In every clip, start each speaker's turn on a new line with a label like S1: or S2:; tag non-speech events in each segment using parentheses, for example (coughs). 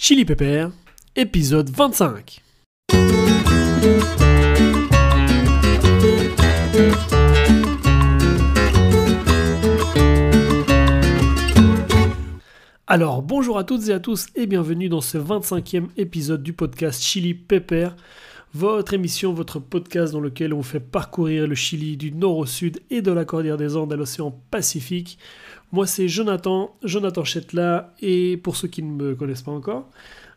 S1: Chili Pepper, épisode 25. Alors, bonjour à toutes et à tous et bienvenue dans ce 25e épisode du podcast Chili Pepper, votre émission, votre podcast dans lequel on fait parcourir le Chili du nord au sud et de la Cordillère des Andes à l'océan Pacifique. Moi, c'est Jonathan, Jonathan Chetla, et pour ceux qui ne me connaissent pas encore,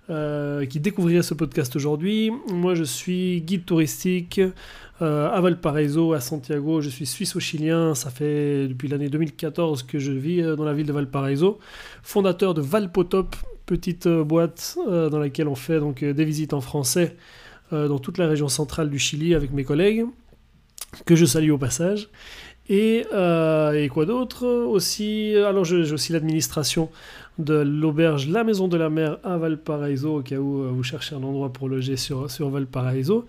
S1: euh, qui découvriraient ce podcast aujourd'hui, moi je suis guide touristique euh, à Valparaiso, à Santiago. Je suis suisse-chilien, ça fait depuis l'année 2014 que je vis euh, dans la ville de Valparaiso, fondateur de Valpotop, petite boîte dans laquelle on fait donc des visites en français dans toute la région centrale du Chili avec mes collègues, que je salue au passage. Et, et quoi d'autre aussi? Alors j'ai aussi l'administration de l'auberge La Maison de la Mer à Valparaiso, au cas où vous cherchez un endroit pour loger sur, sur Valparaiso.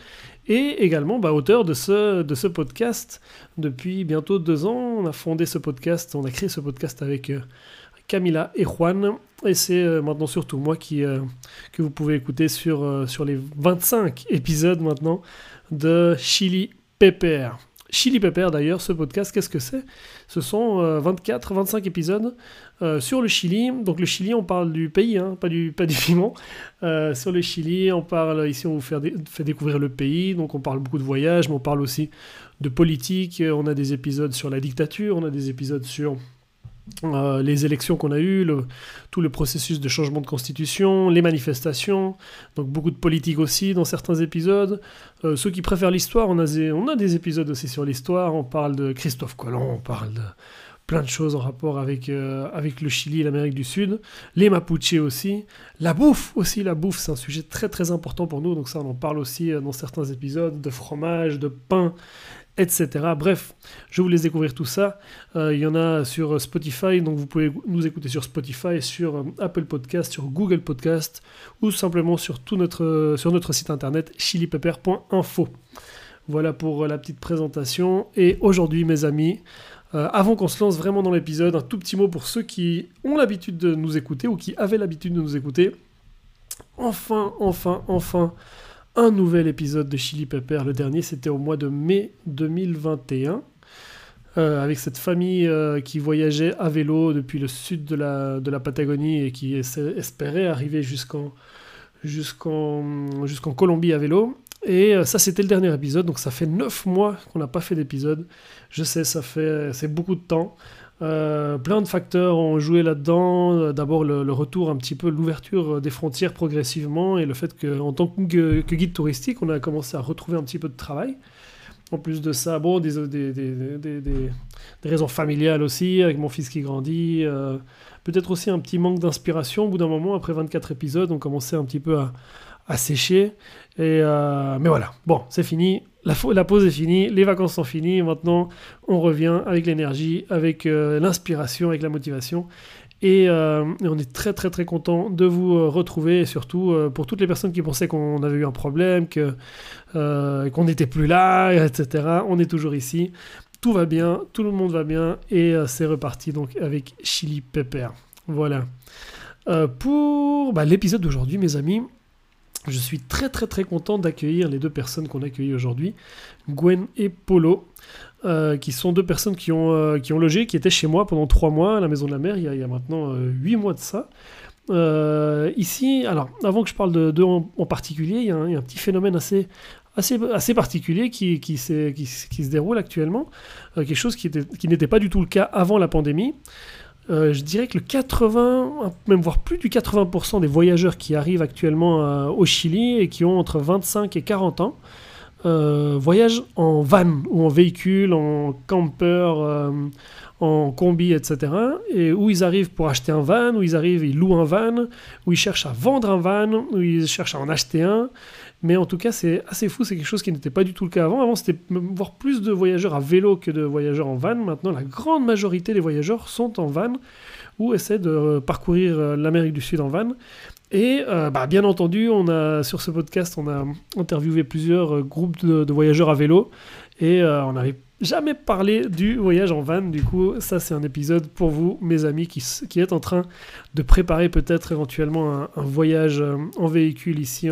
S1: Et également bah, auteur de ce, podcast depuis bientôt deux ans. On a fondé ce podcast, on a créé ce podcast avec Camila et Juan. Et c'est maintenant surtout moi qui, que vous pouvez écouter sur, sur les 25 épisodes maintenant de Chili Pepper. Chili Pepper d'ailleurs, ce podcast, qu'est-ce que c'est? Ce sont 24, 25 épisodes euh, sur le Chili. Donc le Chili, on parle du pays, hein, pas, du, pas du piment. Euh, sur le Chili, on parle, ici on vous fait, découvrir le pays, donc on parle beaucoup de voyages, mais on parle aussi de politique. On a des épisodes sur la dictature, on a des épisodes sur euh, les élections qu'on a eues, tout le processus de changement de constitution, les manifestations, donc beaucoup de politique aussi dans certains épisodes. Euh, ceux qui préfèrent l'histoire, on a, des, on a des épisodes aussi sur l'histoire, on parle de Christophe Colomb, on parle de plein de choses en rapport avec, euh, avec le Chili et l'Amérique du Sud, les Mapuches aussi, la bouffe aussi, la bouffe c'est un sujet très très important pour nous, donc ça on en parle aussi dans certains épisodes, de fromage, de pain, etc. Bref, je vous laisse découvrir tout ça. Euh, il y en a sur Spotify, donc vous pouvez nous écouter sur Spotify, sur euh, Apple Podcast, sur Google Podcast, ou simplement sur, tout notre, sur notre site internet chilipepper.info. Voilà pour la petite présentation. Et aujourd'hui, mes amis, euh, avant qu'on se lance vraiment dans l'épisode, un tout petit mot pour ceux qui ont l'habitude de nous écouter ou qui avaient l'habitude de nous écouter. Enfin, enfin, enfin, un nouvel épisode de Chili Pepper. Le dernier, c'était au mois de mai 2021. Euh, avec cette famille euh, qui voyageait à vélo depuis le sud de la, de la Patagonie et qui espérait arriver jusqu'en Colombie à vélo. Et euh, ça, c'était le dernier épisode, donc ça fait 9 mois qu'on n'a pas fait d'épisode. Je sais, ça fait c'est beaucoup de temps. Euh, plein de facteurs ont joué là-dedans. Euh, d'abord le, retour un petit peu, l'ouverture des frontières progressivement et le fait qu'en tant que, guide touristique, on a commencé à retrouver un petit peu de travail. En plus de ça, bon, des, des, des, des raisons familiales aussi, avec mon fils qui grandit. Euh, peut-être aussi un petit manque d'inspiration. Au bout d'un moment, après 24 épisodes, on commençait un petit peu à, à sécher. Et mais voilà, bon, c'est fini la, pause est finie, les vacances sont finies, maintenant on revient avec l'énergie, avec euh, l'inspiration, avec la motivation. Euh, et, on est très très très content de vous euh, retrouver et surtout pour toutes les personnes qui pensaient qu'on avait eu un problème, qu'on n'était plus là, etc. On est toujours ici. Tout va bien, tout le monde va bien et c'est reparti donc avec Chili Pepper. Voilà. pour bah, l'épisode d'aujourd'hui, mes amis, je suis très très très content d'accueillir les deux personnes qu'on a accueillies aujourd'hui, Gwen et Polo, euh, qui sont deux personnes qui ont, euh, qui ont logé, qui étaient chez moi pendant trois mois à la Maison de la Mer, il y a, maintenant euh, huit mois de ça. ici, alors avant que je parle de d'eux en, particulier, il y, a un, petit phénomène assez, assez, assez particulier qui, qui, qui, se déroule actuellement, quelque chose qui n'était qui pas du tout le cas avant la pandémie. Euh, je dirais que le 80, même voire plus du 80% des voyageurs qui arrivent actuellement euh, au Chili et qui ont entre 25 et 40 ans euh, voyagent en van ou en véhicule, en camper, en combi, etc. Et où ils arrivent pour acheter un van, où ils arrivent, ils louent un van, où ils cherchent à vendre un van, où ils cherchent à en acheter un. Mais en tout cas, c'est assez fou, c'est quelque chose qui n'était pas du tout le cas avant. Avant, c'était voir plus de voyageurs à vélo que de voyageurs en van. Maintenant, la grande majorité des voyageurs sont en van ou essaient de parcourir euh, l'Amérique du Sud en van. Et euh, bah, bien entendu, on a, sur ce podcast, on a interviewé plusieurs euh, groupes de, voyageurs à vélo et on avait jamais parlé du voyage en van. Du coup, ça c'est un épisode pour vous, mes amis, qui, êtes en train de préparer peut-être éventuellement un, voyage euh, en véhicule ici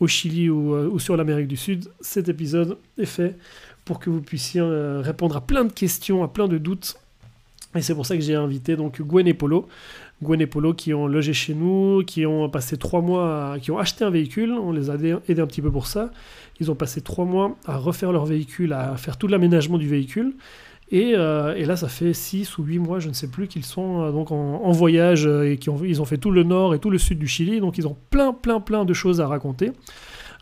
S1: au Chili euh, ou, sur l'Amérique du Sud. Cet épisode est fait pour que vous puissiez euh, répondre à plein de questions, à plein de doutes. Et c'est pour ça que j'ai invité donc Gwen et Polo. Gwen et Polo qui ont logé chez nous, qui ont passé trois mois, qui ont acheté un véhicule. On les a aidés un petit peu pour ça. Ils ont passé trois mois à refaire leur véhicule, à faire tout l'aménagement du véhicule. Et, euh, et, là, ça fait 6 ou 8 mois, je ne sais plus, qu'ils sont euh, donc en, voyage euh, et qu'ils ont, ils ont fait tout le nord et tout le sud du Chili. Donc ils ont plein, plein, plein de choses à raconter.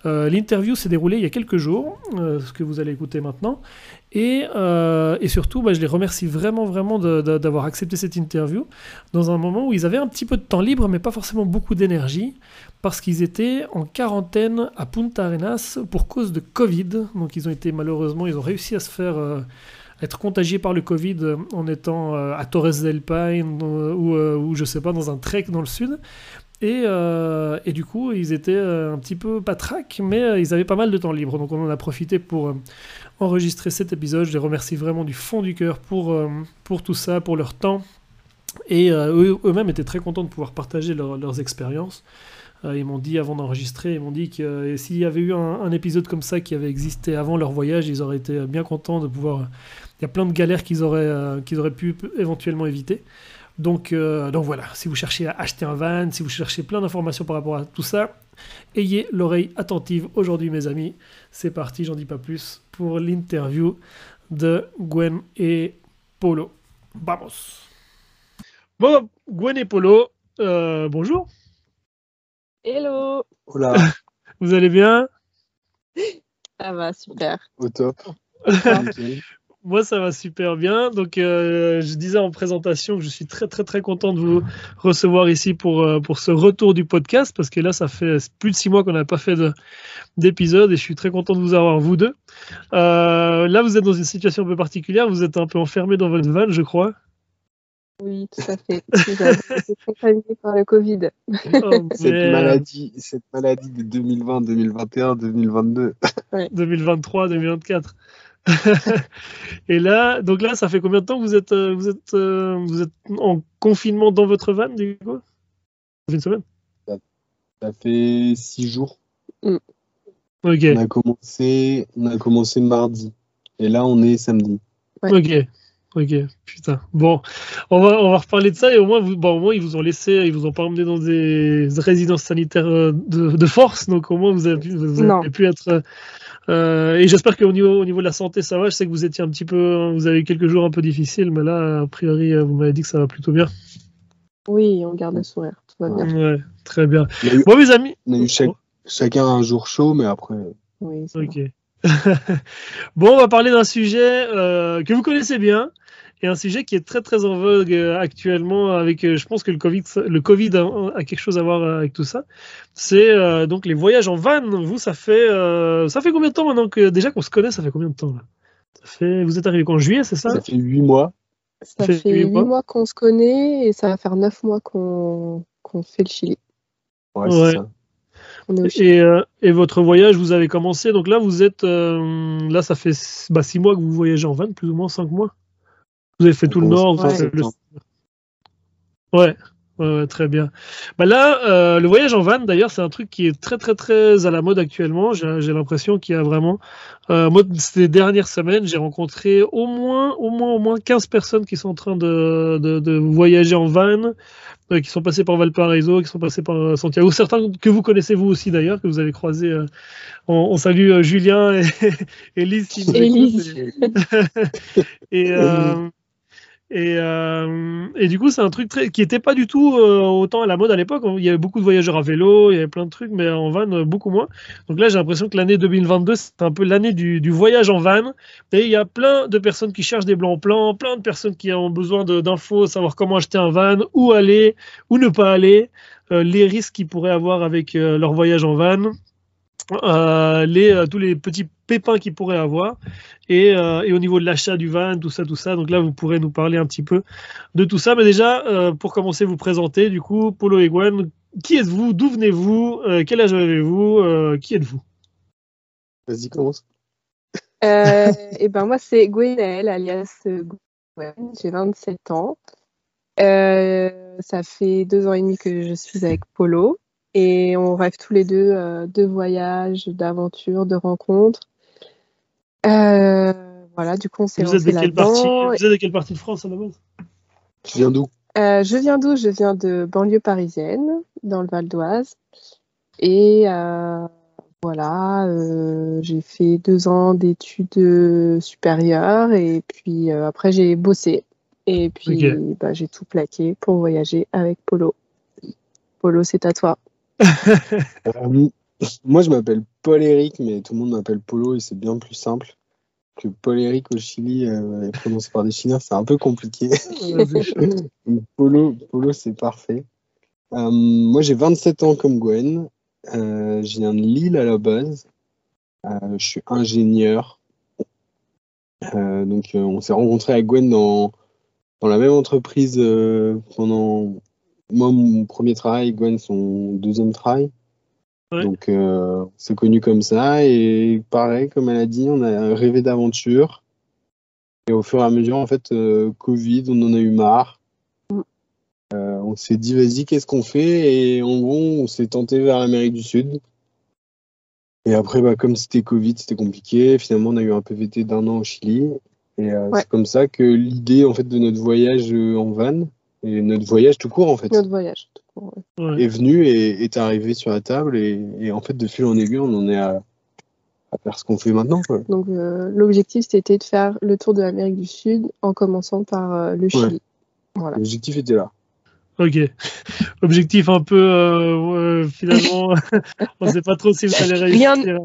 S1: L'interview s'est déroulée il y a quelques jours, ce que vous allez écouter maintenant. Et, surtout, bah, je les remercie vraiment, vraiment d'avoir accepté cette interview dans un moment où ils avaient un petit peu de temps libre, mais pas forcément beaucoup d'énergie parce qu'ils étaient en quarantaine à Punta Arenas pour cause de Covid. Donc ils ont été malheureusement, ils ont réussi à se faire être contagiés par le Covid euh, en étant euh, à Torres del Paine ou, ou, je sais pas dans un trek dans le sud. Et, et du coup, ils étaient un petit peu patraques, mais ils avaient pas mal de temps libre. Donc on en a profité pour enregistrer cet épisode. Je les remercie vraiment du fond du cœur pour, pour tout ça, pour leur temps. Et eux-mêmes étaient très contents de pouvoir partager leurs expériences. Euh, ils m'ont dit avant d'enregistrer, ils m'ont dit que euh, s'il y avait eu un, épisode comme ça qui avait existé avant leur voyage, ils auraient été bien contents de pouvoir. Il y a plein de galères qu'ils auraient, euh, qu'ils auraient pu éventuellement éviter. Donc, donc voilà, si vous cherchez à acheter un van, si vous cherchez plein d'informations par rapport à tout ça, ayez l'oreille attentive aujourd'hui mes amis. C'est parti, j'en dis pas plus pour l'interview de Gwen et Polo. Vamos. Bon, Gwen et Polo, bonjour.
S2: Hello
S3: Hola (laughs)
S1: Vous allez bien?
S2: Ça va, super.
S3: Au top. (laughs)
S1: Moi, ça va super bien. Donc, euh, je disais en présentation que je suis très, très, très content de vous recevoir ici pour, euh, pour ce retour du podcast, parce que là, ça fait plus de six mois qu'on n'a pas fait d'épisode et je suis très content de vous avoir, vous deux. Euh, là, vous êtes dans une situation un peu particulière. Vous êtes un peu enfermé dans votre van, je crois.
S2: Oui, tout à fait. été (laughs) contaminé par le Covid.
S3: Oh, (laughs) cette, maladie, cette maladie de 2020, 2021, 2022.
S1: 2023, 2024. (laughs) et là, donc là, ça fait combien de temps que vous êtes, euh, vous êtes, euh, vous êtes en confinement dans votre van, du coup? Ça fait une semaine?
S3: Ça, fait six jours.
S1: Mm. Ok.
S3: On a, commencé, on a commencé mardi. Et là, on est samedi.
S1: Ok. Ok, putain. Bon, on va, on va reparler de ça et au moins, vous, bon, au moins ils vous ont laissé, ils vous ont pas emmené dans des résidences sanitaires euh, de, de force, donc au moins vous avez pu, vous avez pu être. Euh, et j'espère qu'au niveau, au niveau de la santé, ça va. Je sais que vous étiez un petit peu, vous avez eu quelques jours un peu difficiles, mais là, a priori, vous m'avez dit que ça va plutôt bien.
S2: Oui, on garde le sourire, tout va bien.
S1: Ouais, très bien. bon, mes amis.
S3: On a eu chacun un jour chaud, mais après.
S2: Oui,
S1: ok. (laughs) bon, on va parler d'un sujet euh, que vous connaissez bien et un sujet qui est très très en vogue euh, actuellement avec, euh, je pense que le Covid, le Covid a, quelque chose à voir avec tout ça. C'est donc les voyages en van. Vous, ça fait, ça fait combien de temps maintenant que déjà qu'on se connaît Ça fait combien de temps là? Ça fait, Vous êtes arrivé en juillet, c'est ça?
S3: Ça fait 8 mois.
S2: Ça, fait, 8 mois, qu'on se connaît et ça va faire 9 mois qu'on fait le Chili.
S3: Ouais, c'est ça.
S1: Et, euh, et, votre voyage, vous avez commencé, donc là, vous êtes, euh, là, ça fait bah, six mois que vous voyagez en van, plus ou moins cinq mois. Vous avez fait tout le nord. Ouais. le... ouais. Ouais, très bien. Bah là, euh, le voyage en van, d'ailleurs, c'est un truc qui est très, très, très à la mode actuellement. J'ai l'impression qu'il y a vraiment. Euh, moi, ces dernières semaines, j'ai rencontré au moins, au moins, au moins 15 personnes qui sont en train de, de, de voyager en van, euh, qui sont passés par Valparaiso, qui sont passés par Santiago. Certains que vous connaissez vous aussi d'ailleurs, que vous avez croisés. Euh, on, on, salue Julien et, (laughs) et Lise. (laughs) Et, euh, et, euh, et, du coup, c'est un truc qui n'était pas du tout euh, autant à la mode à l'époque. Il y avait beaucoup de voyageurs à vélo, il y avait plein de trucs, mais en van, euh, beaucoup moins. Donc là, j'ai l'impression que l'année 2022, c'est un peu l'année du, voyage en van. Et il y a plein de personnes qui cherchent des blancs plans, plein de personnes qui ont besoin d'infos, savoir comment acheter un van, où aller, où ne pas aller, les risques qu'ils pourraient avoir avec leur voyage en van. Euh, les, euh, tous les petits pépins qu'ils pourraient avoir et, euh, et, au niveau de l'achat du van, tout ça, tout ça. Donc là, vous pourrez nous parler un petit peu de tout ça. Mais déjà, euh, pour commencer, vous présenter, du coup, Polo et Gwen, qui êtes-vous? D'où venez-vous? Quel âge avez-vous? Qui êtes-vous?
S3: Vas-y, commence.
S2: et ben moi, c'est Gwenaël, alias Gwen. J'ai 27 ans. ça fait deux ans et demi que je suis avec Polo. Et on rêve tous les deux de voyages, d'aventures, de rencontres. voilà, du coup, on s'est lancé là-dedans.
S1: Vous êtes de quelle partie de France à la base?
S3: Tu viens d'où?
S2: Euh, je viens d'où? Je viens de banlieue parisienne, dans le Val d'Oise. Et euh, voilà, euh, j'ai fait deux ans d'études supérieures et puis après j'ai bossé. Et puis bah, j'ai tout plaqué pour voyager avec Polo. Polo, c'est à toi.
S3: Moi, je m'appelle Paul-Éric, mais tout le monde m'appelle Polo et c'est bien plus simple que Paul-Éric au Chili euh, est prononcé par des Chinois, c'est un peu compliqué. (laughs) Polo, Polo c'est parfait. Euh, moi, j'ai 27 ans comme Gwen. Euh, je viens de Lille à la base. je suis ingénieur. donc, on s'est rencontré avec Gwen dans, dans la même entreprise pendant moi, mon premier travail, Gwen, son deuxième travail. Donc, euh, c'est connu comme ça. Et pareil, comme elle a dit, on a rêvé d'aventure. Et au fur et à mesure, en fait, euh, Covid, on en a eu marre. Euh, on s'est dit, vas-y, qu'est-ce qu'on fait? Et en gros, on s'est tenté vers l'Amérique du Sud. Et après, bah, comme c'était Covid, c'était compliqué. Finalement, on a eu un PVT d'un an au Chili. Et c'est comme ça que l'idée, en fait, de notre voyage en van, et notre voyage tout court, en fait.
S2: Notre voyage tout court,
S3: Est venu et est arrivé sur la table. Et, en fait, de fil en aiguille, on en est à, faire ce qu'on fait maintenant.
S2: Donc, euh, l'objectif, c'était de faire le tour de l'Amérique du Sud en commençant par euh, le Chili.
S3: L'objectif était là.
S1: Ok. (laughs) Objectif un peu, euh, finalement, (laughs) on ne sait pas trop si vous allez réussir.
S2: Rien,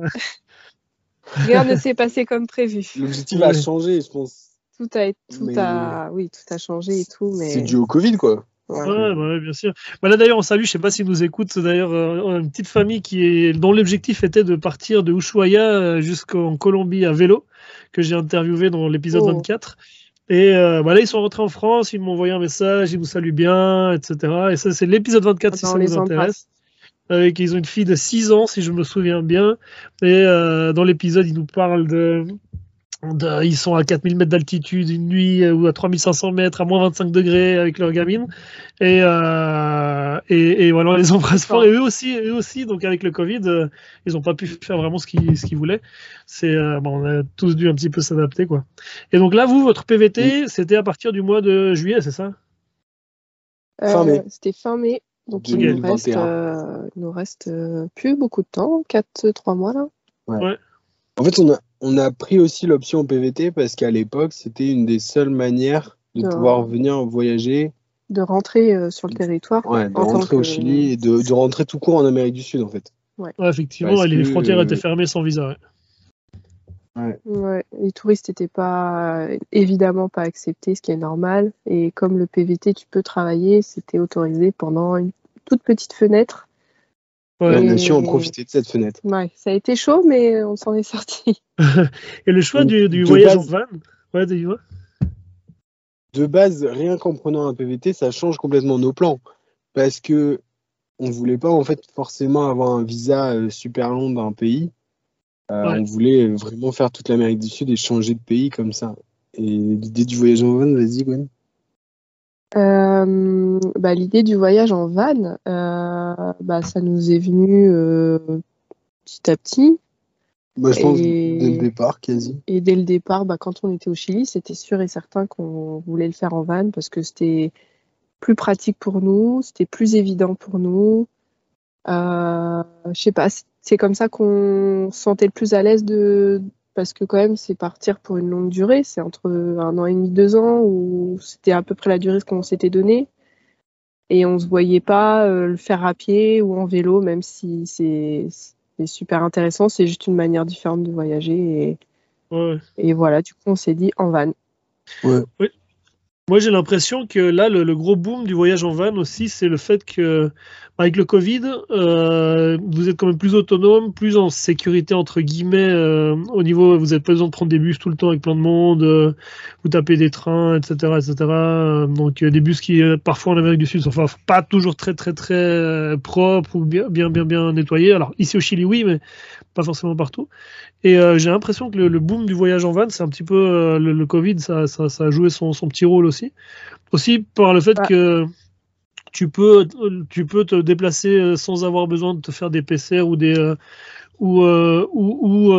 S2: (laughs) Rien ne s'est passé comme prévu.
S3: L'objectif a changé, je pense
S2: tout a, tout a, oui, tout a changé et tout. Mais...
S3: C'est dû au Covid, quoi.
S1: Ouais, bien sûr. Bah là d'ailleurs, on salue, je sais pas si nous écoute d'ailleurs, euh, une petite famille qui est, dont l'objectif était de partir de Ushuaia euh, jusqu'en Colombie à vélo, que j'ai interviewé dans l'épisode 24. Et euh, bah là, ils sont rentrés en France, ils m'ont envoyé un message, ils vous saluent bien, etc. Et ça, c'est l'épisode 24 si ça vous intéresse. Avec, ils ont une fille de 6 ans, si je me souviens bien. Et dans l'épisode, ils nous parlent de, ils sont à 4000 mètres d'altitude une nuit euh, ou à 3500 mètres à moins 25 degrés avec leur gamine. Et, euh, et, voilà, on les embrasse fort. Et eux aussi, eux aussi, donc avec le Covid, euh, ils n'ont pas pu faire vraiment ce qu'ils ce qu'ils voulaient. C'est, bon, on a tous dû un petit peu s'adapter, quoi. Et donc là, vous, votre PVT, c'était à partir du mois de juillet, c'est ça?
S3: Fin mai.
S2: C'était fin mai. Donc il nous reste, nous reste plus beaucoup de temps, 4-3 mois là.
S1: ouais.
S3: En fait, on a, on a pris aussi l'option PVT parce qu'à l'époque, c'était une des seules manières de, pouvoir venir voyager.
S2: De rentrer euh, sur le territoire.
S3: Ouais, de rentrer au Chili et de, rentrer tout court en Amérique du Sud, en fait.
S1: Ouais. effectivement, les frontières étaient fermées sans visa.
S2: Ouais. les touristes n'étaient pas évidemment pas acceptés, ce qui est normal. Et comme le PVT, tu peux travailler, c'était autorisé pendant une toute petite fenêtre
S3: Ouais. On a su en profiter de cette fenêtre.
S2: Ouais, ça a été chaud, mais on s'en est sorti. (laughs)
S1: Et le choix du, voyage en van ouais, de...
S3: de base, rien qu'en prenant un PVT, ça change complètement nos plans. Parce que on voulait pas en fait forcément avoir un visa euh, super long d'un pays. Euh, on voulait vraiment faire toute l'Amérique du Sud et changer de pays comme ça. Et l'idée du voyage en van, vas-y Gwen.
S2: Euh, bah, l'idée du voyage en van, euh, bah, ça nous est venu euh, petit à petit.
S3: Bah, je pense dès le départ, quasi.
S2: Et dès le départ, bah, quand on était au Chili, c'était sûr et certain qu'on voulait le faire en van parce que c'était plus pratique pour nous, c'était plus évident pour nous. Je sais pas, c'est comme ça qu'on se sentait le plus à l'aise de, parce que quand même c'est partir pour une longue durée, c'est entre un an et demi, deux ans, où c'était à peu près la durée qu'on s'était donné. Et on ne se voyait pas euh, le faire à pied ou en vélo, même si c'est super intéressant, c'est juste une manière différente de voyager. Et, et voilà, du coup on s'est dit en van.
S3: Ouais.
S1: Oui. Moi, j'ai l'impression que là, le, gros boom du voyage en van aussi, c'est le fait que, avec le Covid, euh, vous êtes quand même plus autonome, plus en sécurité, entre guillemets, euh, au niveau, vous n'avez pas besoin de prendre des bus tout le temps avec plein de monde, euh, vous tapez des trains, etc., etc. Donc, des bus qui, parfois en Amérique du Sud, sont pas toujours très, très, très propres ou bien, bien, bien, bien nettoyés. Alors, ici au Chili, oui, mais pas forcément partout. Et j'ai l'impression que le, boom du voyage en van, c'est un petit peu le, Covid, ça, ça, a joué son, petit rôle aussi. Aussi par le fait que tu peux, tu peux te déplacer euh, sans avoir besoin de te faire des PCR ou des ou, ou,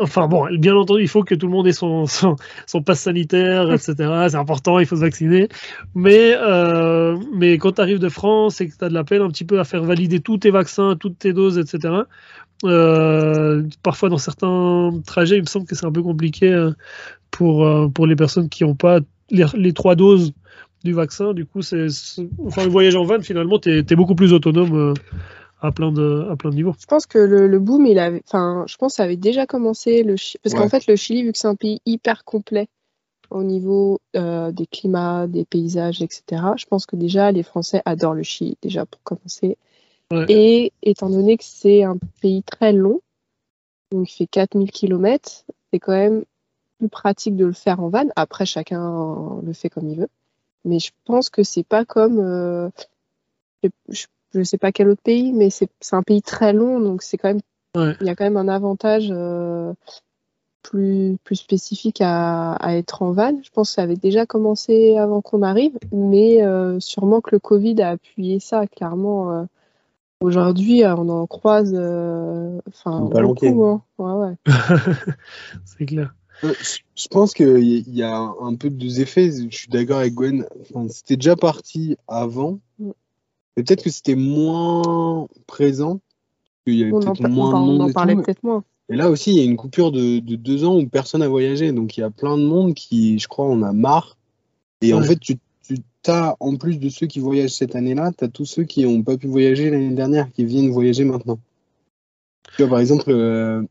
S1: enfin bon, bien entendu, il faut que tout le monde ait son, son, passe sanitaire, etc. C'est important, il faut se vacciner. Mais, mais quand tu arrives de France et que tu as de la peine un petit peu à faire valider tous tes vaccins, toutes tes doses, etc., euh, parfois, dans certains trajets, il me semble que c'est un peu compliqué euh, pour, euh, pour les personnes qui n'ont pas les, trois doses du vaccin. Du coup, c'est, enfin, le voyage en van, finalement, tu es, beaucoup plus autonome à plein de, à plein de niveaux.
S2: Je pense que le, boom, il avait, enfin, je pense que ça avait déjà commencé. Le, parce qu'en fait, le Chili, vu que c'est un pays hyper complet au niveau des climats, des paysages, etc., je pense que déjà, les Français adorent le Chili, déjà pour commencer. Et étant donné que c'est un pays très long, donc il fait 4000 km, c'est quand même plus pratique de le faire en van. Après, chacun le fait comme il veut. Mais je pense que c'est pas comme. Euh, je ne sais pas quel autre pays, mais c'est un pays très long, donc c'est quand même. Il y a quand même un avantage euh, plus, plus spécifique à, être en van. Je pense que ça avait déjà commencé avant qu'on arrive, mais euh, sûrement que le Covid a appuyé ça, clairement. Aujourd'hui, on en croise euh, enfin, beaucoup. Hein. Ouais, ouais. (laughs)
S1: c'est clair.
S3: Euh, je pense qu'il y a un peu de deux effets. Je suis d'accord avec Gwen. c'était déjà parti avant. Mm. Mais peut-être que c'était moins présent. Il y avait peut-être moins de monde. On en parlait peut-être moins. Et là aussi, il y a une coupure de, deux ans où personne n'a voyagé. Donc il y a plein de monde qui, je crois, en a marre. Et en fait, tu as, en plus de ceux qui voyagent cette année-là, tu as tous ceux qui n'ont pas pu voyager l'année dernière, qui viennent voyager maintenant. Tu vois, par exemple, euh,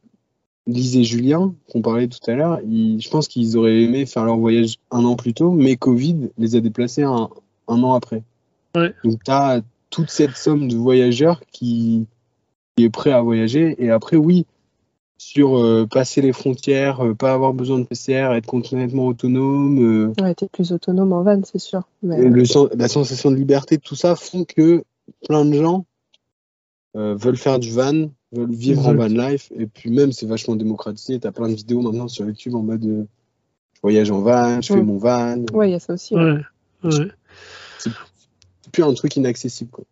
S3: Lise et Julien, qu'on parlait tout à l'heure, je pense qu'ils auraient aimé faire leur voyage un an plus tôt, mais Covid les a déplacés un, an après. Donc, tu as toute cette somme de voyageurs qui, qui est prêt à voyager. Et après, oui, sur euh, passer les frontières, euh, pas avoir besoin de PCR, être complètement autonome.
S2: Euh, ouais, t'es plus autonome en van, c'est sûr.
S3: la sensation de liberté, tout ça font que plein de gens veulent faire du van, veulent vivre en van life, et puis même c'est vachement démocratisé. T'as plein de vidéos maintenant sur YouTube en mode je voyage en van, je fais mon van.
S2: Ouais, il y a ça aussi.
S1: Ouais.
S3: C'est plus un truc inaccessible. Quoi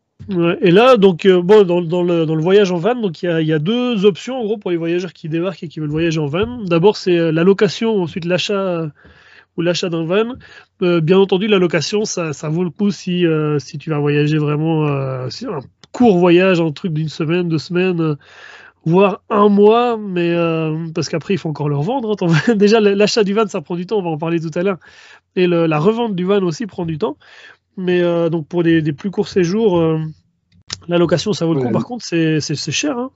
S1: et là, donc, euh, bon, dans, dans, le, dans, le, voyage en van, donc il y, y, a deux options en gros pour les voyageurs qui débarquent et qui veulent voyager en van. D'abord, c'est euh, la location, ensuite l'achat ou l'achat d'un van. Euh, bien entendu, la location, ça, ça, vaut le coup si, si tu vas voyager vraiment, si court voyage, un truc d'une semaine, deux semaines, voire un mois, mais parce qu'après il faut encore le revendre. Hein, (laughs) Déjà, l'achat du van, ça prend du temps, on va en parler tout à l'heure, et le, la revente du van aussi prend du temps. Mais euh, donc pour des, plus courts séjours, euh, la location, ça vaut le coup. Par contre, c'est cher. Hein.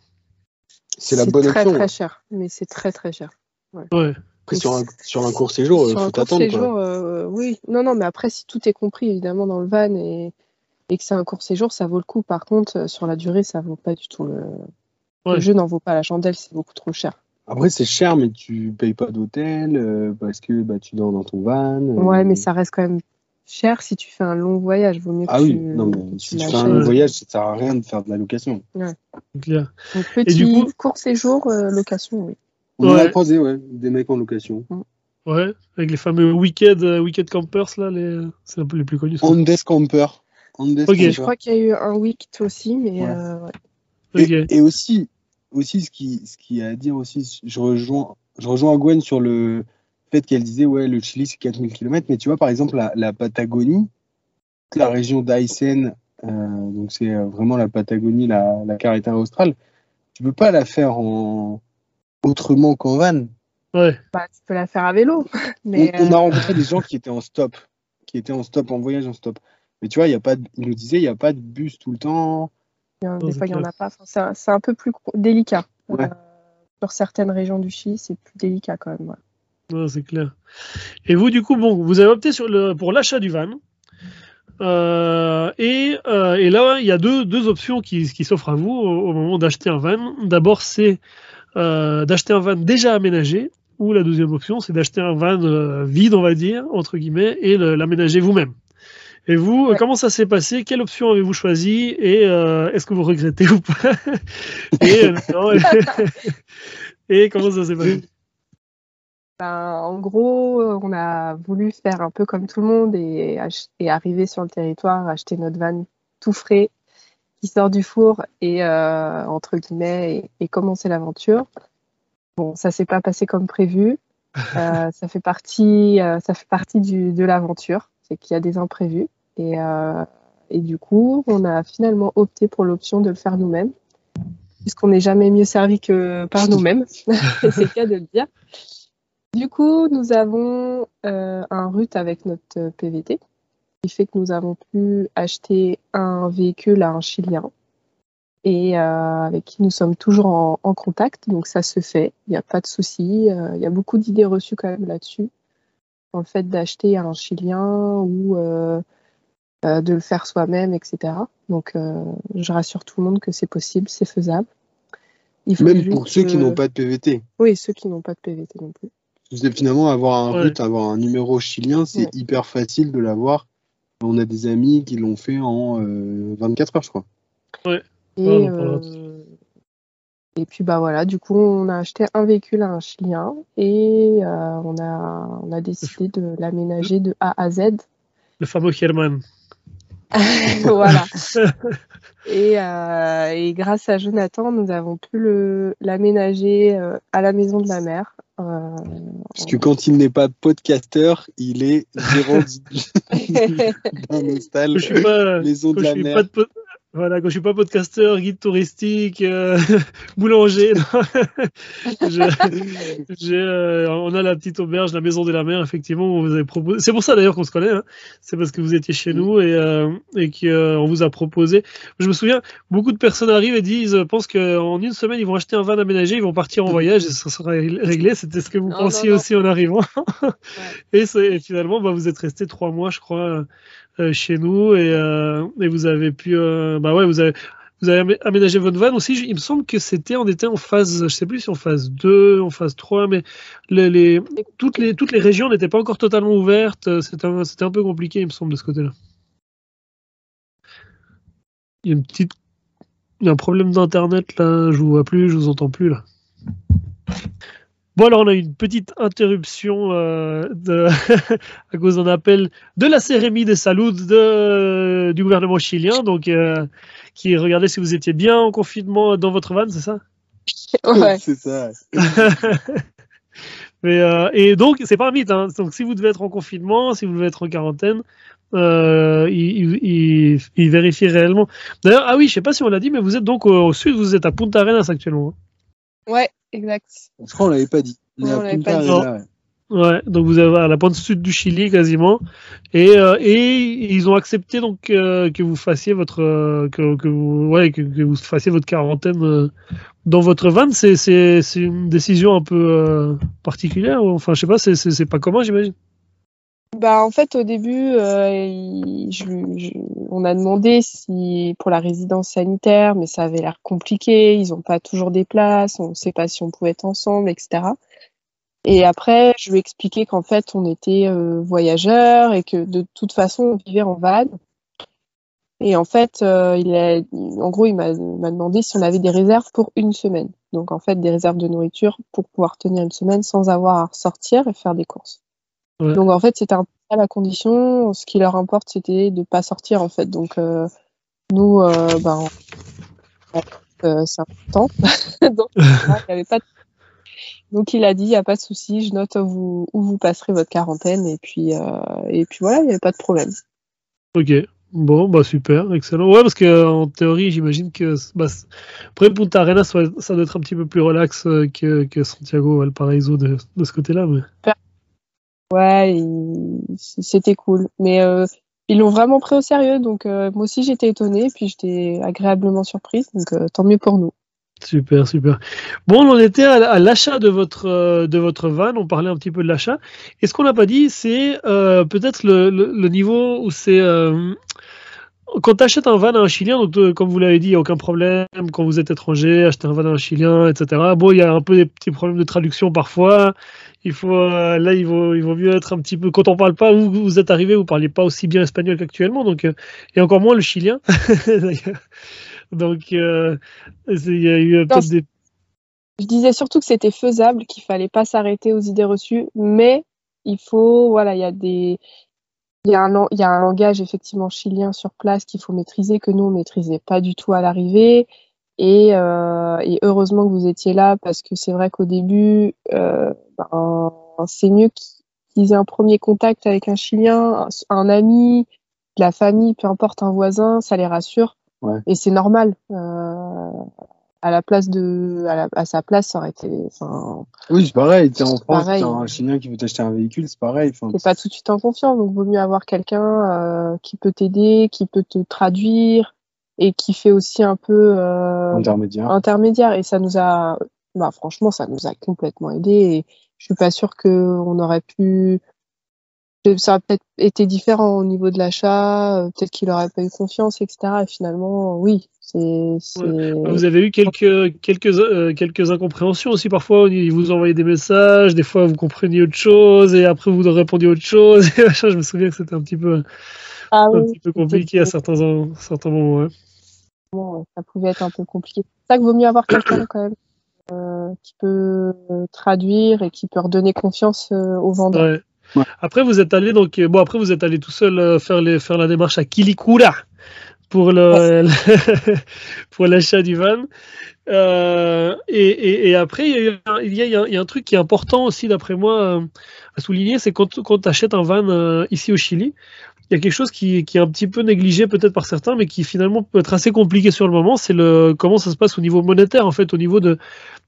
S2: C'est la bonne très, très cher. Mais c'est très très cher.
S1: Ouais.
S3: Après, sur un, sur un court séjour, il faut t'attendre. séjour,
S2: euh, oui. Non, non, mais après, si tout est compris, évidemment, dans le van et, et que c'est un court séjour, ça vaut le coup. Par contre, sur la durée, ça vaut pas du tout le. Le jeu n'en vaut pas la chandelle, c'est beaucoup trop cher.
S3: Après, c'est cher, mais tu payes pas d'hôtel parce que bah, tu dors dans ton van.
S2: Ouais, mais ça reste quand même cher si tu fais un long voyage. Vaut mieux
S3: ah oui, non, mais si tu fais un long voyage, ça sert à rien de faire de la location.
S2: Ouais. Clair. Donc, petit Et du coup... court séjour, euh, location, oui.
S3: On a croisé, ouais, des mecs en location.
S1: Ouais, avec les fameux weekend, uh, weekend campers, là, les... c'est un peu les plus connus.
S3: Andes Camper. Andes
S2: Je crois qu'il y a eu un week aussi, mais ouais. Euh,
S3: ouais. Et, et, aussi, aussi ce qui, ce qui a à dire aussi, je rejoins, je rejoins Gwen sur le, fait qu'elle disait, ouais, le Chili, c'est 4000 km, mais tu vois, par exemple, la, Patagonie, la région d'Aysén, euh, donc c'est euh, vraiment la Patagonie, la, la carretera australe, tu peux pas la faire en autrement qu'en van.
S1: Ouais.
S2: Bah, tu peux la faire à vélo. (laughs)
S3: Mais on, a euh, rencontré des gens qui étaient en stop, qui étaient en stop, en voyage en stop. Mais tu vois, il y a pas, il nous disait, il n'y a pas de bus tout le temps.
S2: Des fois, il n'y en a pas. c'est un, peu plus délicat. sur certaines régions du Chili, c'est plus délicat quand même.
S1: c'est clair. Et vous, du coup, bon, vous avez opté sur le, pour l'achat du van. Euh, et, euh, et, là, il y a deux, deux options qui, qui s'offrent à vous au, moment d'acheter un van. D'abord, c'est euh, d'acheter un van déjà aménagé, ou la deuxième option, c'est d'acheter un van vide, on va dire, entre guillemets, et l'aménager vous-même. Et vous, comment ça s'est passé? Quelle option avez-vous choisi Et est-ce que vous regrettez ou pas? (laughs) Et, (laughs) et, comment ça s'est passé?
S2: Ben, en gros, on a voulu faire un peu comme tout le monde et, arriver sur le territoire, acheter notre van tout frais, qui sort du four et euh, entre guillemets et, commencer l'aventure. Bon, ça s'est pas passé comme prévu. Euh, ça fait partie, euh, ça fait partie de l'aventure, c'est qu'il y a des imprévus et, et du coup, on a finalement opté pour l'option de le faire nous-mêmes, puisqu'on n'est jamais mieux servi que par nous-mêmes. (laughs) c'est le cas de le dire. Du coup, nous avons euh, un RUT avec notre PVT, qui fait que nous avons pu acheter un véhicule à un Chilien et euh, avec qui nous sommes toujours en, contact. Donc ça se fait, il n'y a pas de souci. Euh, il y a beaucoup d'idées reçues quand même là-dessus, le fait d'acheter un Chilien ou de le faire soi-même, etc. Donc je rassure tout le monde que c'est possible, c'est faisable.
S3: même pour ceux qui n'ont pas de PVT.
S2: Oui, ceux qui n'ont pas de PVT non plus
S3: finalement, avoir un route, avoir un numéro chilien, c'est hyper facile de l'avoir. On a des amis qui l'ont fait en 24 euh, heures, je crois.
S1: Ouais.
S2: Euh, et, puis bah voilà, du coup on a acheté un véhicule à un Chilien et euh, on, a, on a décidé de l'aménager de A à Z.
S1: Le fameux Herman. (laughs)
S2: voilà. (laughs) et, et, grâce à Jonathan, nous avons pu l'aménager à la maison de la mère
S3: euh, Parce que quand il n'est pas podcasteur, il est gérant (laughs) d'un hostel, maison de la mer.
S1: Voilà, quand je suis pas podcasteur, guide touristique, euh, (laughs) boulanger, (laughs) euh, on a la petite auberge, la maison de la mer, effectivement, vous avez proposé. C'est pour ça d'ailleurs qu'on se connaît. Hein. C'est parce que vous étiez chez nous et, euh, et qu'on vous a proposé. Je me souviens, beaucoup de personnes arrivent et disent, pensent qu'en une semaine ils vont acheter un van aménagé, ils vont partir en voyage et ça sera réglé. C'était ce que vous pensiez aussi en arrivant. (laughs) et, finalement, bah, vous êtes resté trois mois, je crois euh, chez nous et, euh, et, vous avez pu euh, bah ouais vous avez vous avez aménagé votre van aussi. Il me semble que c'était, on était en phase, je sais plus si en phase 2, en phase 3, mais les, les toutes, les, toutes les régions n'étaient pas encore totalement ouvertes. C'était un, un peu compliqué, il me semble, de ce côté-là. Il y a une petite, il y a un problème d'internet là, je vous vois plus, je vous entends plus là. Bon, alors on a une petite interruption euh, de, (laughs) à cause d'un appel de la cérémonie de salut de, du gouvernement chilien, donc euh, qui regardait si vous étiez bien en confinement dans votre van, c'est ça? (laughs)
S2: Ouais,
S3: c'est ça. (laughs)
S1: Mais, euh, et donc, c'est pas un mythe. Hein. Donc, si vous devez être en confinement, si vous devez être en quarantaine, euh, il, il, il, vérifie réellement. D'ailleurs, ah oui, je sais pas si on l'a dit, mais vous êtes donc au, au sud, vous êtes à Punta Arenas actuellement. Hein.
S2: Ouais, exact.
S3: Je crois qu'on l'avait pas dit.
S1: Ouais, donc vous avez à la pointe sud du Chili quasiment, et, euh, et ils ont accepté donc euh, que vous fassiez votre euh, que, que, vous ouais que, que, vous fassiez votre quarantaine dans votre van. C'est c'est c'est une décision un peu particulière. Enfin, je sais pas, c'est c'est pas commun, j'imagine.
S2: Bah en fait au début, je, on a demandé si pour la résidence sanitaire, mais ça avait l'air compliqué. Ils n'ont pas toujours des places, on ne sait pas si on pouvait être ensemble, etc. Et après, je lui ai expliqué qu'en fait, on était euh, voyageurs et que de toute façon, on vivait en van. Et en fait, euh, il a, en gros, il m'a demandé si on avait des réserves pour une semaine. Donc, en fait, des réserves de nourriture pour pouvoir tenir une semaine sans avoir à ressortir et faire des courses. Donc, en fait, c'était un peu la condition. Ce qui leur importe, c'était de pas sortir, en fait. Donc, euh, nous, ben, c'est important. (laughs) Donc, (laughs) il n'y avait pas de donc il a dit, il n'y a pas de souci, je note où vous, où vous passerez votre quarantaine et puis, euh, et puis voilà, il n'y a pas de problème.
S1: Ok, bon, bah super, excellent. Ouais, parce qu'en théorie, j'imagine que bah, après Punta Arenas, ça, doit être un petit peu plus relax euh, que, que Santiago Valparaiso de, de ce côté-là. Mais...
S2: Ouais, c'était cool. Mais euh, ils l'ont vraiment pris au sérieux, donc moi aussi j'étais étonnée, puis j'étais agréablement surprise, donc tant mieux pour nous.
S1: Super, super. Bon, on était à, l'achat de votre, de van, on parlait un petit peu de l'achat. Et ce qu'on n'a pas dit, c'est peut-être le, niveau où c'est quand tu achètes un van à un Chilien, donc euh, comme vous l'avez dit, il n'y a aucun problème. Quand vous êtes étranger, acheter un van à un Chilien, etc. Bon, il y a un peu des petits problèmes de traduction parfois. Il faut, euh, là, il vaut, il vaut mieux être un petit peu. Quand on parle pas, où vous êtes arrivé, vous parlez pas aussi bien espagnol qu'actuellement, donc euh, et encore moins le chilien. (laughs) donc, il y a eu peut-être des.
S2: Je disais surtout que c'était faisable, qu'il fallait pas s'arrêter aux idées reçues, mais il faut, voilà, il y a des, il y, a un, il y a un langage effectivement chilien sur place qu'il faut maîtriser, que nous, on maîtrisait pas du tout à l'arrivée. Et, euh, et, heureusement que vous étiez là, parce que c'est vrai qu'au début, euh, ben, c'est mieux qu'ils aient un premier contact avec un Chilien, un, ami, de la famille, peu importe, un voisin, ça les rassure.
S3: Ouais.
S2: Et c'est normal. Euh, à la place de à, sa place ça aurait été
S3: oui c'est pareil t'es en France un chilien qui veut t'acheter un véhicule c'est pareil
S2: t'es pas tout de suite en confiance donc vaut mieux avoir quelqu'un euh, qui peut t'aider qui peut te traduire et qui fait aussi un peu
S3: euh, intermédiaire.
S2: intermédiaire. Et ça nous a bah franchement ça nous a complètement aidé et je suis pas sûre que on aurait pu ça aurait peut-être été différent au niveau de l'achat, euh, peut-être qu'il aurait pas eu confiance, etc. Et finalement, oui, c'est.
S1: Vous avez eu quelques quelques euh, quelques incompréhensions aussi parfois. Ils vous envoyaient des messages, des fois vous compreniez autre chose et après vous répondiez autre chose. (laughs) je me souviens que c'était un petit peu
S2: ah
S1: un petit peu compliqué à certains certains moments.
S2: Bon, ça pouvait être un peu compliqué. C'est ça qu'il vaut mieux avoir quelqu'un quand même euh, qui peut traduire et qui peut redonner confiance aux vendeurs.
S1: Après, vous êtes allé donc bon après vous êtes allé tout seul euh, faire faire la démarche à Kilikura pour le, (laughs) pour l'achat du van. Euh, et, et, après, il y, a, il, y un truc qui est important aussi, d'après moi, euh, à souligner, c'est quand, quand tu achètes un van ici au Chili, il y a quelque chose qui, qui est un petit peu négligé peut-être par certains, mais qui finalement peut être assez compliqué sur le moment, c'est le comment ça se passe au niveau monétaire, en fait, au niveau de,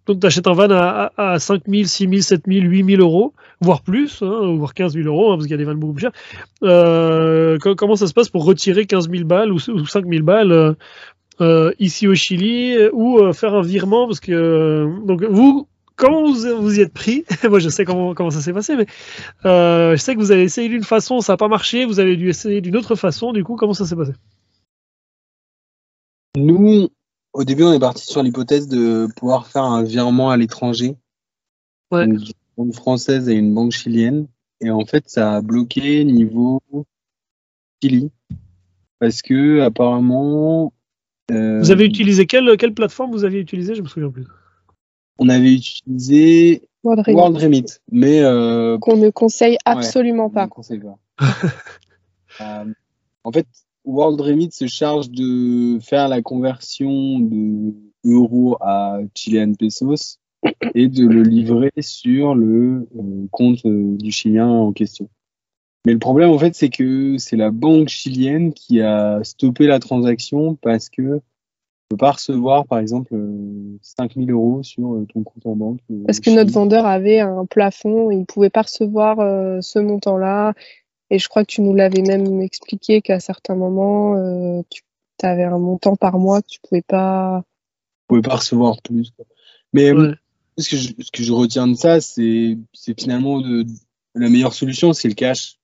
S1: donc, tu achètes un van à, à, 5 000, 6 000, 7 000, 8 000 euros, voire plus, hein, voire 15 000 euros, hein, parce qu'il y a des vannes beaucoup plus chers. Euh, comment ça se passe pour retirer 15 000 balles ou, 5 000 balles euh, euh, ici au Chili ou euh, faire un virement Parce que, euh, donc, vous, comment vous, vous y êtes pris? (laughs) Moi, je sais comment, comment ça s'est passé, mais je sais que vous avez essayé d'une façon, ça n'a pas marché, vous avez dû essayer d'une autre façon. Du coup, comment ça s'est passé?
S3: Nous, au début, on est parti sur l'hypothèse de pouvoir faire un virement à l'étranger.
S1: Ouais.
S3: Une banque française et une banque chilienne. Et en fait, ça a bloqué niveau Chili. Parce que, apparemment.
S1: Euh, vous avez utilisé quelle, quelle plateforme vous aviez utilisé Je me souviens plus.
S3: On avait utilisé World Remit. mais. Euh,
S2: Qu'on ne conseille absolument pas.
S3: On ne conseille pas. (laughs) euh, en fait, World Remit se charge de faire la conversion de euros à Chilean pesos (coughs) et de le livrer sur le euh, compte euh, du Chilien en question. Mais le problème, en fait, c'est que c'est la banque chilienne qui a stoppé la transaction parce que ne peut pas recevoir, par exemple, 5000 euh, euros sur ton compte en banque.
S2: Parce que notre vendeur avait un plafond, il ne pouvait pas recevoir ce montant-là. Et je crois que tu nous l'avais même expliqué qu'à certains moments, euh, tu avais un montant par mois que tu pouvais pas.
S3: Tu pouvais pas recevoir plus. Mais ce, que je, ce, que je, retiens de ça, c'est finalement de, la meilleure solution, c'est le cash.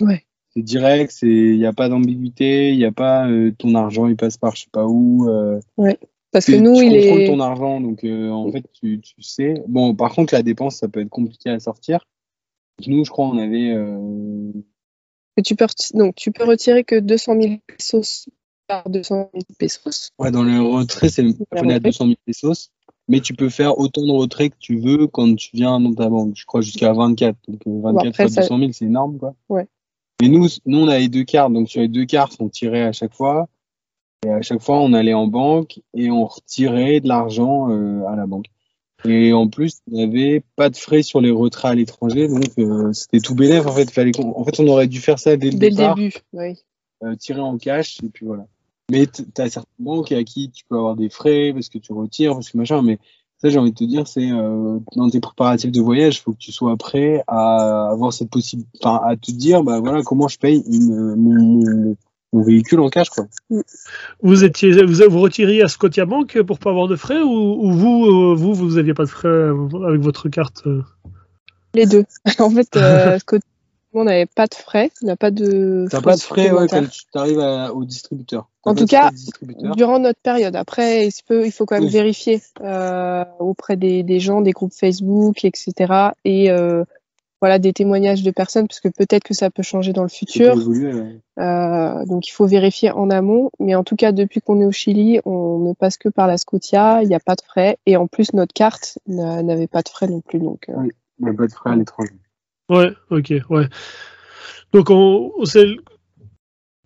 S2: Ouais.
S3: C'est direct, il n'y a pas d'ambiguïté, il n'y a pas euh, ton argent, il passe par je sais pas où. Euh,
S2: ouais. Parce que nous,
S3: tu
S2: il
S3: est. ton argent, donc euh, en fait, tu, tu, sais. Bon, par contre, la dépense, ça peut être compliqué à sortir. Nous, je crois, on avait
S2: tu peux, donc, tu peux retirer que 200 000 pesos par 200 000 pesos.
S3: Ouais, dans le retrait, c'est à 200 000 pesos. Mais tu peux faire autant de retraits que tu veux quand tu viens dans ta banque. Je crois jusqu'à 24. Donc 24 euh, fois 200 000, c'est énorme, quoi.
S2: Ouais.
S3: Mais nous, nous, on avait deux cartes. Donc sur les deux cartes, on tirait à chaque fois. Et à chaque fois, on allait en banque et on retirait de l'argent euh, à la banque. Et en plus, on n'avait pas de frais sur les retraits à l'étranger, donc euh, c'était tout bénéf. En fait, fallait en fait, on aurait dû faire ça dès le
S2: dès
S3: départ.
S2: le début, oui.
S3: Euh, tirer en cash, et puis voilà. Mais tu as certaines banques à qui tu peux avoir des frais parce que tu retires, parce que machin, mais ça, j'ai envie de te dire, c'est euh, dans tes préparatifs de voyage, il faut que tu sois prêt à avoir cette possibilité, enfin, à te dire, bah voilà, comment je paye une, mon, mon véhicule en cash. Quoi.
S1: Vous étiez, vous, vous retiriez à Scotiabank pour pas avoir de frais ou, vous, euh, vous, vous aviez pas de frais avec votre carte
S2: Les deux. (laughs) en fait, euh, on n'avait pas de frais, on n'a pas de.
S3: T'as pas de frais ouais, quand tu arrives au distributeur.
S2: En tout cas, durant notre période. Après, il, peut, il faut quand même vérifier euh, auprès des, des, gens, des groupes Facebook, etc. Et euh, voilà des témoignages de personnes parce que peut-être que ça peut changer dans le futur. euh, donc il faut vérifier en amont. Mais en tout cas, depuis qu'on est au Chili, on ne passe que par la Scotia. Il n'y a pas de frais et en plus notre carte n'avait pas de frais non plus. Donc
S3: euh... oui, il n'y a pas de frais à l'étranger.
S1: Ouais, ok, ouais. Donc on, c'est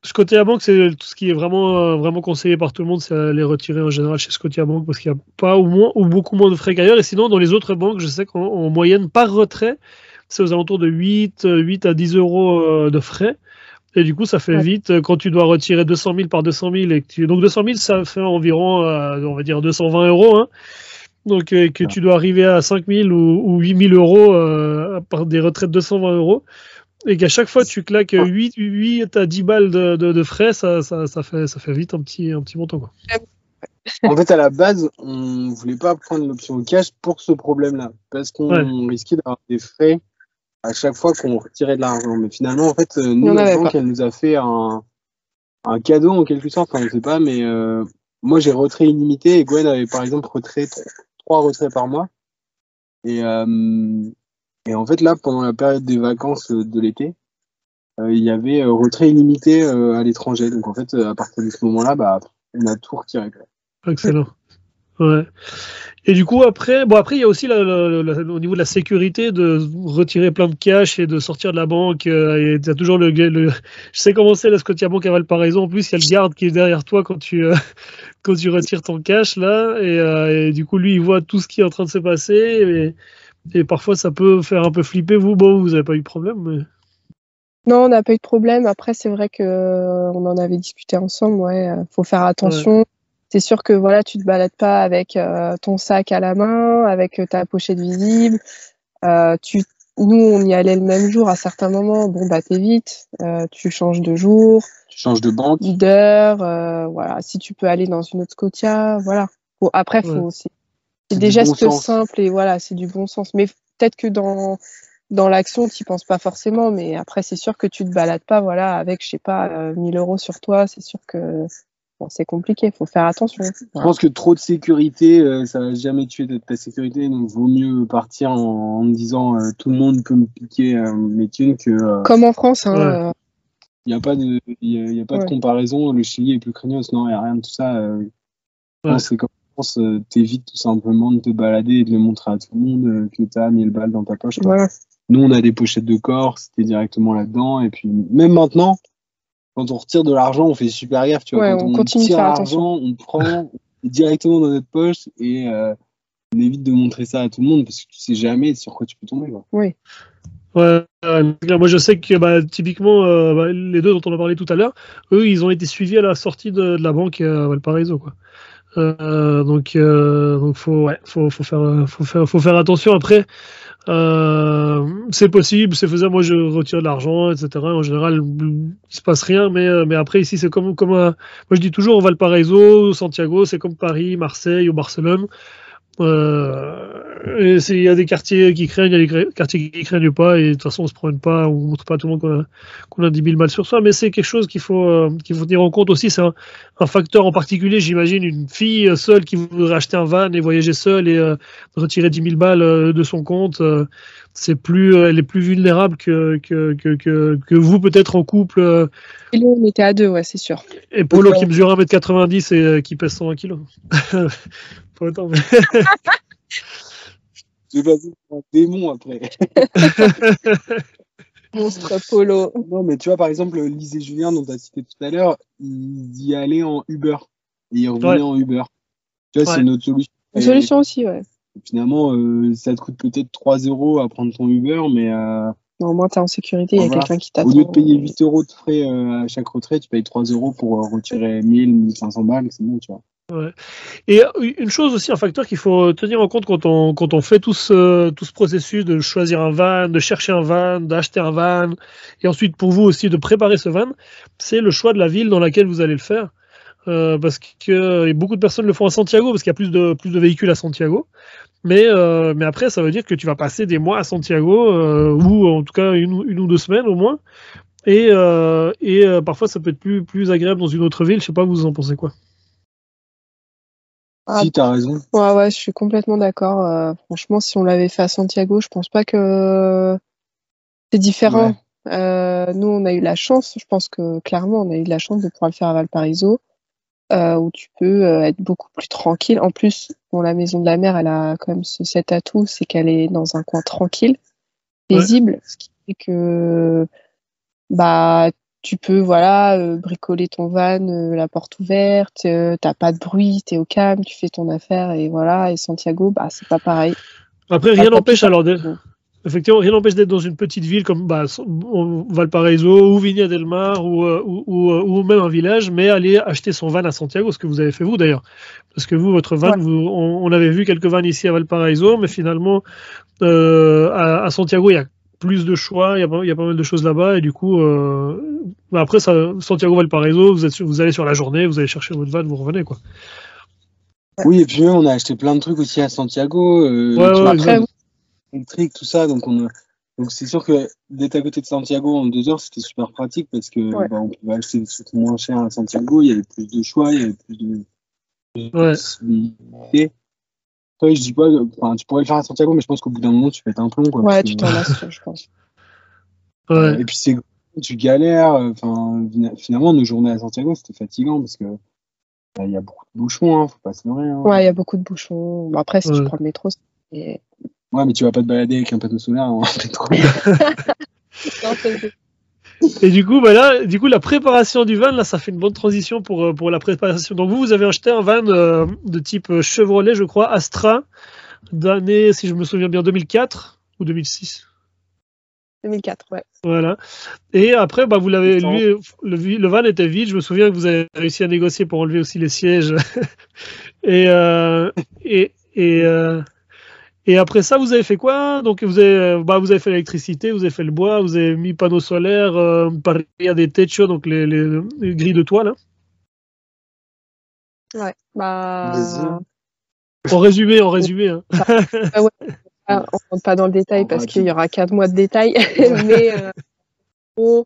S1: Scotiabank, c'est tout ce qui est vraiment, euh, vraiment conseillé par tout le monde, c'est les retirer en général chez Scotiabank parce qu'il n'y a pas ou moins ou beaucoup moins de frais qu'ailleurs. Et sinon, dans les autres banques, je sais qu'en moyenne, par retrait, c'est aux alentours de 8, 8 à 10 euros euh, de frais. Et du coup, ça fait vite euh, quand tu dois retirer 200 000 par 200 000. Et que donc 200 000, ça fait environ, euh, on va dire, 220 euros. Hein. Donc que tu dois arriver à 5 000 ou, ou 8 000 euros par des retraites de 220 euros. Et qu'à chaque fois tu claques 8, 8 à 10 balles de, de, frais, ça, ça, ça, fait, ça fait vite un petit, un petit montant. Quoi.
S3: en fait, à la base, on voulait pas prendre l'option cash pour ce problème-là, parce qu'on risquait d'avoir des frais à chaque fois qu'on retirait de l'argent. Mais finalement, en fait, euh, nous, la banque, elle nous a fait un, un cadeau en quelque sorte. Enfin, je sais pas, mais euh, moi, j'ai retrait illimité et Gwen avait par exemple retrait trois retraits par mois. Et, euh, et en fait, là, pendant la période des vacances de l'été, il y avait retrait illimité à l'étranger. Donc en fait, à partir de ce moment-là, bah, on a tout retiré.
S1: Excellent. Ouais. Et du coup, après, bon, après, il y a aussi au niveau de la sécurité de retirer plein de cash et de sortir de la banque. Euh, et toujours le, Je sais comment c'est la Scotiabank à Valparaiso. En plus, il y a le garde qui est derrière toi quand tu, euh, (laughs) quand tu retires ton cash là. Euh, et, du coup, lui, il voit tout ce qui est en train de se passer. Et, et parfois, ça peut faire un peu flipper. Vous, bon, vous n'avez pas eu de problème. Mais...
S2: Non, on n'a pas eu de problème. Après, c'est vrai que on en avait discuté ensemble. Ouais, faut faire attention c'est sûr que voilà, tu te balades pas avec euh, ton sac à la main, avec euh, ta pochette visible. Euh, tu, nous, on y allait le même jour à certains moments. Bon, bah t'évites, euh, tu changes de jour.
S3: Tu changes de banque.
S2: D'heure, voilà. Si tu peux aller dans une autre Scotia, voilà. Bon, après, faut c'est des gestes bon simples et voilà, c'est du bon sens. Mais peut-être que dans dans l'action, tu penses pas forcément, mais après, c'est sûr que tu te balades pas, voilà, avec, je sais pas, 1000 euros sur toi. C'est sûr que c'est compliqué, il faut faire attention.
S3: Je pense que trop de sécurité, euh, ça va jamais tuer de ta sécurité, donc vaut mieux partir en, disant euh, tout le monde peut me piquer euh, mes thunes que.
S2: Comme en France, hein.
S3: Il n'y a pas de, il y a, pas de comparaison. Le Chili est plus craignos, non, il n'y a rien de tout ça. C'est comme en France, t'évites tout simplement de te balader et de le montrer à tout le monde que tu as 1000 balles dans ta poche. Nous, on a des pochettes de corps, c'était directement là-dedans. Et puis, même maintenant, quand on retire de l'argent, on fait super gaffe, tu vois. quand on, continue tire l'argent, on prend (laughs) directement dans notre poche et euh, on évite de montrer ça à tout le monde parce que tu sais jamais sur quoi tu peux tomber. Quoi.
S2: Oui.
S1: Ouais, moi je sais que bah, typiquement euh, bah, les deux dont on a parlé tout à l'heure, eux ils ont été suivis à la sortie de, la banque à Valparaiso quoi. Euh, donc donc faut ouais faut, faut faire faut faire faut faire attention après euh, c'est possible, c'est faisable. Moi, je retire de l'argent, etc. En général, il se passe rien, mais, euh, mais après, ici, c'est comme, comme un... Moi, je dis toujours, Valparaiso, Santiago, c'est comme Paris, Marseille ou Barcelone. Euh, il y a des quartiers qui craignent, il y a des quartiers qui craignent pas, et de toute façon, on se promène pas, on montre pas à tout le monde qu'on a, a 10 000 balles sur soi, mais c'est quelque chose qu'il faut, euh, qu'il faut tenir en compte aussi. C'est un, un, facteur en particulier, j'imagine, une fille seule qui voudrait acheter un van et voyager seule et euh, retirer 10 000 balles euh, de son compte. Euh, c'est plus, elle est plus vulnérable que, que, que, que, que vous, peut-être en couple.
S2: Et nous, on était à deux, ouais, c'est sûr.
S1: Et Polo qui mesure 1m90 et qui pèse 120 kg. (laughs) Pas autant, mais.
S3: J'ai passé un démon après. (laughs)
S2: Monstre polo.
S3: Non, mais tu vois, par exemple, Lise et Julien, dont tu as cité tout à l'heure, ils y allaient en Uber. Et ils revenaient en Uber. Tu vois, c'est une autre solution.
S2: Une solution aussi, ouais.
S3: Finalement, euh, ça te coûte peut-être 3 euros à prendre ton Uber, mais. Euh,
S2: non, au moins, tu es en sécurité, il y a quelqu'un qui t'attend.
S3: Au lieu de payer 8 euros de frais euh, à chaque retrait, tu payes 3 euros pour retirer 1000, 1500 balles, c'est bon, tu vois.
S1: Et une chose aussi, un facteur qu'il faut tenir en compte quand on, quand on fait tout ce, tout ce processus de choisir un van, de chercher un van, d'acheter un van, et ensuite pour vous aussi de préparer ce van, c'est le choix de la ville dans laquelle vous allez le faire. Euh, parce que beaucoup de personnes le font à Santiago, parce qu'il y a plus de, plus de véhicules à Santiago. Mais, euh, mais après, ça veut dire que tu vas passer des mois à Santiago, euh, ou en tout cas une, une, ou deux semaines au moins. Et, et parfois, ça peut être plus, plus agréable dans une autre ville. Je sais pas, vous en pensez quoi?
S3: Ah, si, t'as raison.
S2: Ouais, ouais, je suis complètement d'accord. Euh, franchement, si on l'avait fait à Santiago, je pense pas que c'est différent. Euh, nous, on a eu la chance, je pense que clairement, on a eu la chance de pouvoir le faire à Valparaiso, euh, où tu peux être beaucoup plus tranquille. En plus, bon, la maison de la mer, elle a quand même ce, cet atout, c'est qu'elle est dans un coin tranquille, paisible, ce qui fait que bah tu peux voilà euh, bricoler ton van euh, la porte ouverte euh, t'as pas de bruit t'es au calme tu fais ton affaire et voilà et Santiago bah c'est pas pareil.
S1: Après rien n'empêche alors effectivement rien n'empêche d'être dans une petite ville comme bah, Valparaiso ou Viña del Mar ou, ou, ou, même un village mais aller acheter son van à Santiago ce que vous avez fait vous d'ailleurs. Parce que vous votre van on, avait vu quelques vannes ici à Valparaiso mais finalement à, à Santiago il y a plus de choix, il y, a pas, il y a pas mal de choses là-bas, et du coup, euh, bah, après, ça, Santiago Valparaiso, vous, êtes, vous allez sur la journée, vous allez chercher votre van, vous revenez, quoi.
S3: Oui, et puis on a acheté plein de trucs aussi à Santiago, euh, ouais, électrique, tout ça, donc on donc c'est sûr que d'être à côté de Santiago en deux heures, c'était super pratique parce que bah, on pouvait acheter des trucs moins chers à Santiago, il y avait plus de choix, il y avait plus de,
S1: ouais
S3: je dis pas, enfin, tu pourrais le faire à Santiago, mais je pense qu'au bout d'un moment, tu pètes un plomb. Quoi,
S2: ouais, tu t'en lasses, je pense.
S3: Ouais. Et puis, c'est tu galères. Enfin, finalement, nos journées à Santiago, c'était fatigant parce que bah, il y a beaucoup de bouchons, hein, faut pas se leurrer. Hein.
S2: Ouais, il y a beaucoup de bouchons. Bon, après, si tu prends le métro,
S3: c'est. Ouais, mais tu vas pas te balader avec un panneau solaire (laughs) en métro. (laughs)
S1: Et du coup, bah là, du coup, la préparation du van, là, ça fait une bonne transition pour, euh, pour la préparation. Donc vous, vous avez acheté un van euh, de type euh, Chevrolet, je crois, Astra, d'année, si je me souviens bien, 2004 ou 2006
S2: 2004, ouais.
S1: Voilà. Et après, bah, vous l'avez, lui, le, van était vide. Je me souviens que vous avez réussi à négocier pour enlever aussi les sièges. (laughs) et, et, et, et après ça, vous avez fait quoi? Donc vous avez, bah, vous avez fait l'électricité, vous avez fait le bois, vous avez mis panneaux solaires, euh, il y a des techos, donc les, les, grilles de toile. Hein.
S2: Ouais, bah.
S1: En résumé, en résumé. Hein.
S2: Ah ouais. (laughs) Ah, on rentre pas dans le détail parce qu'il y aura quatre mois de détail, (laughs) mais euh,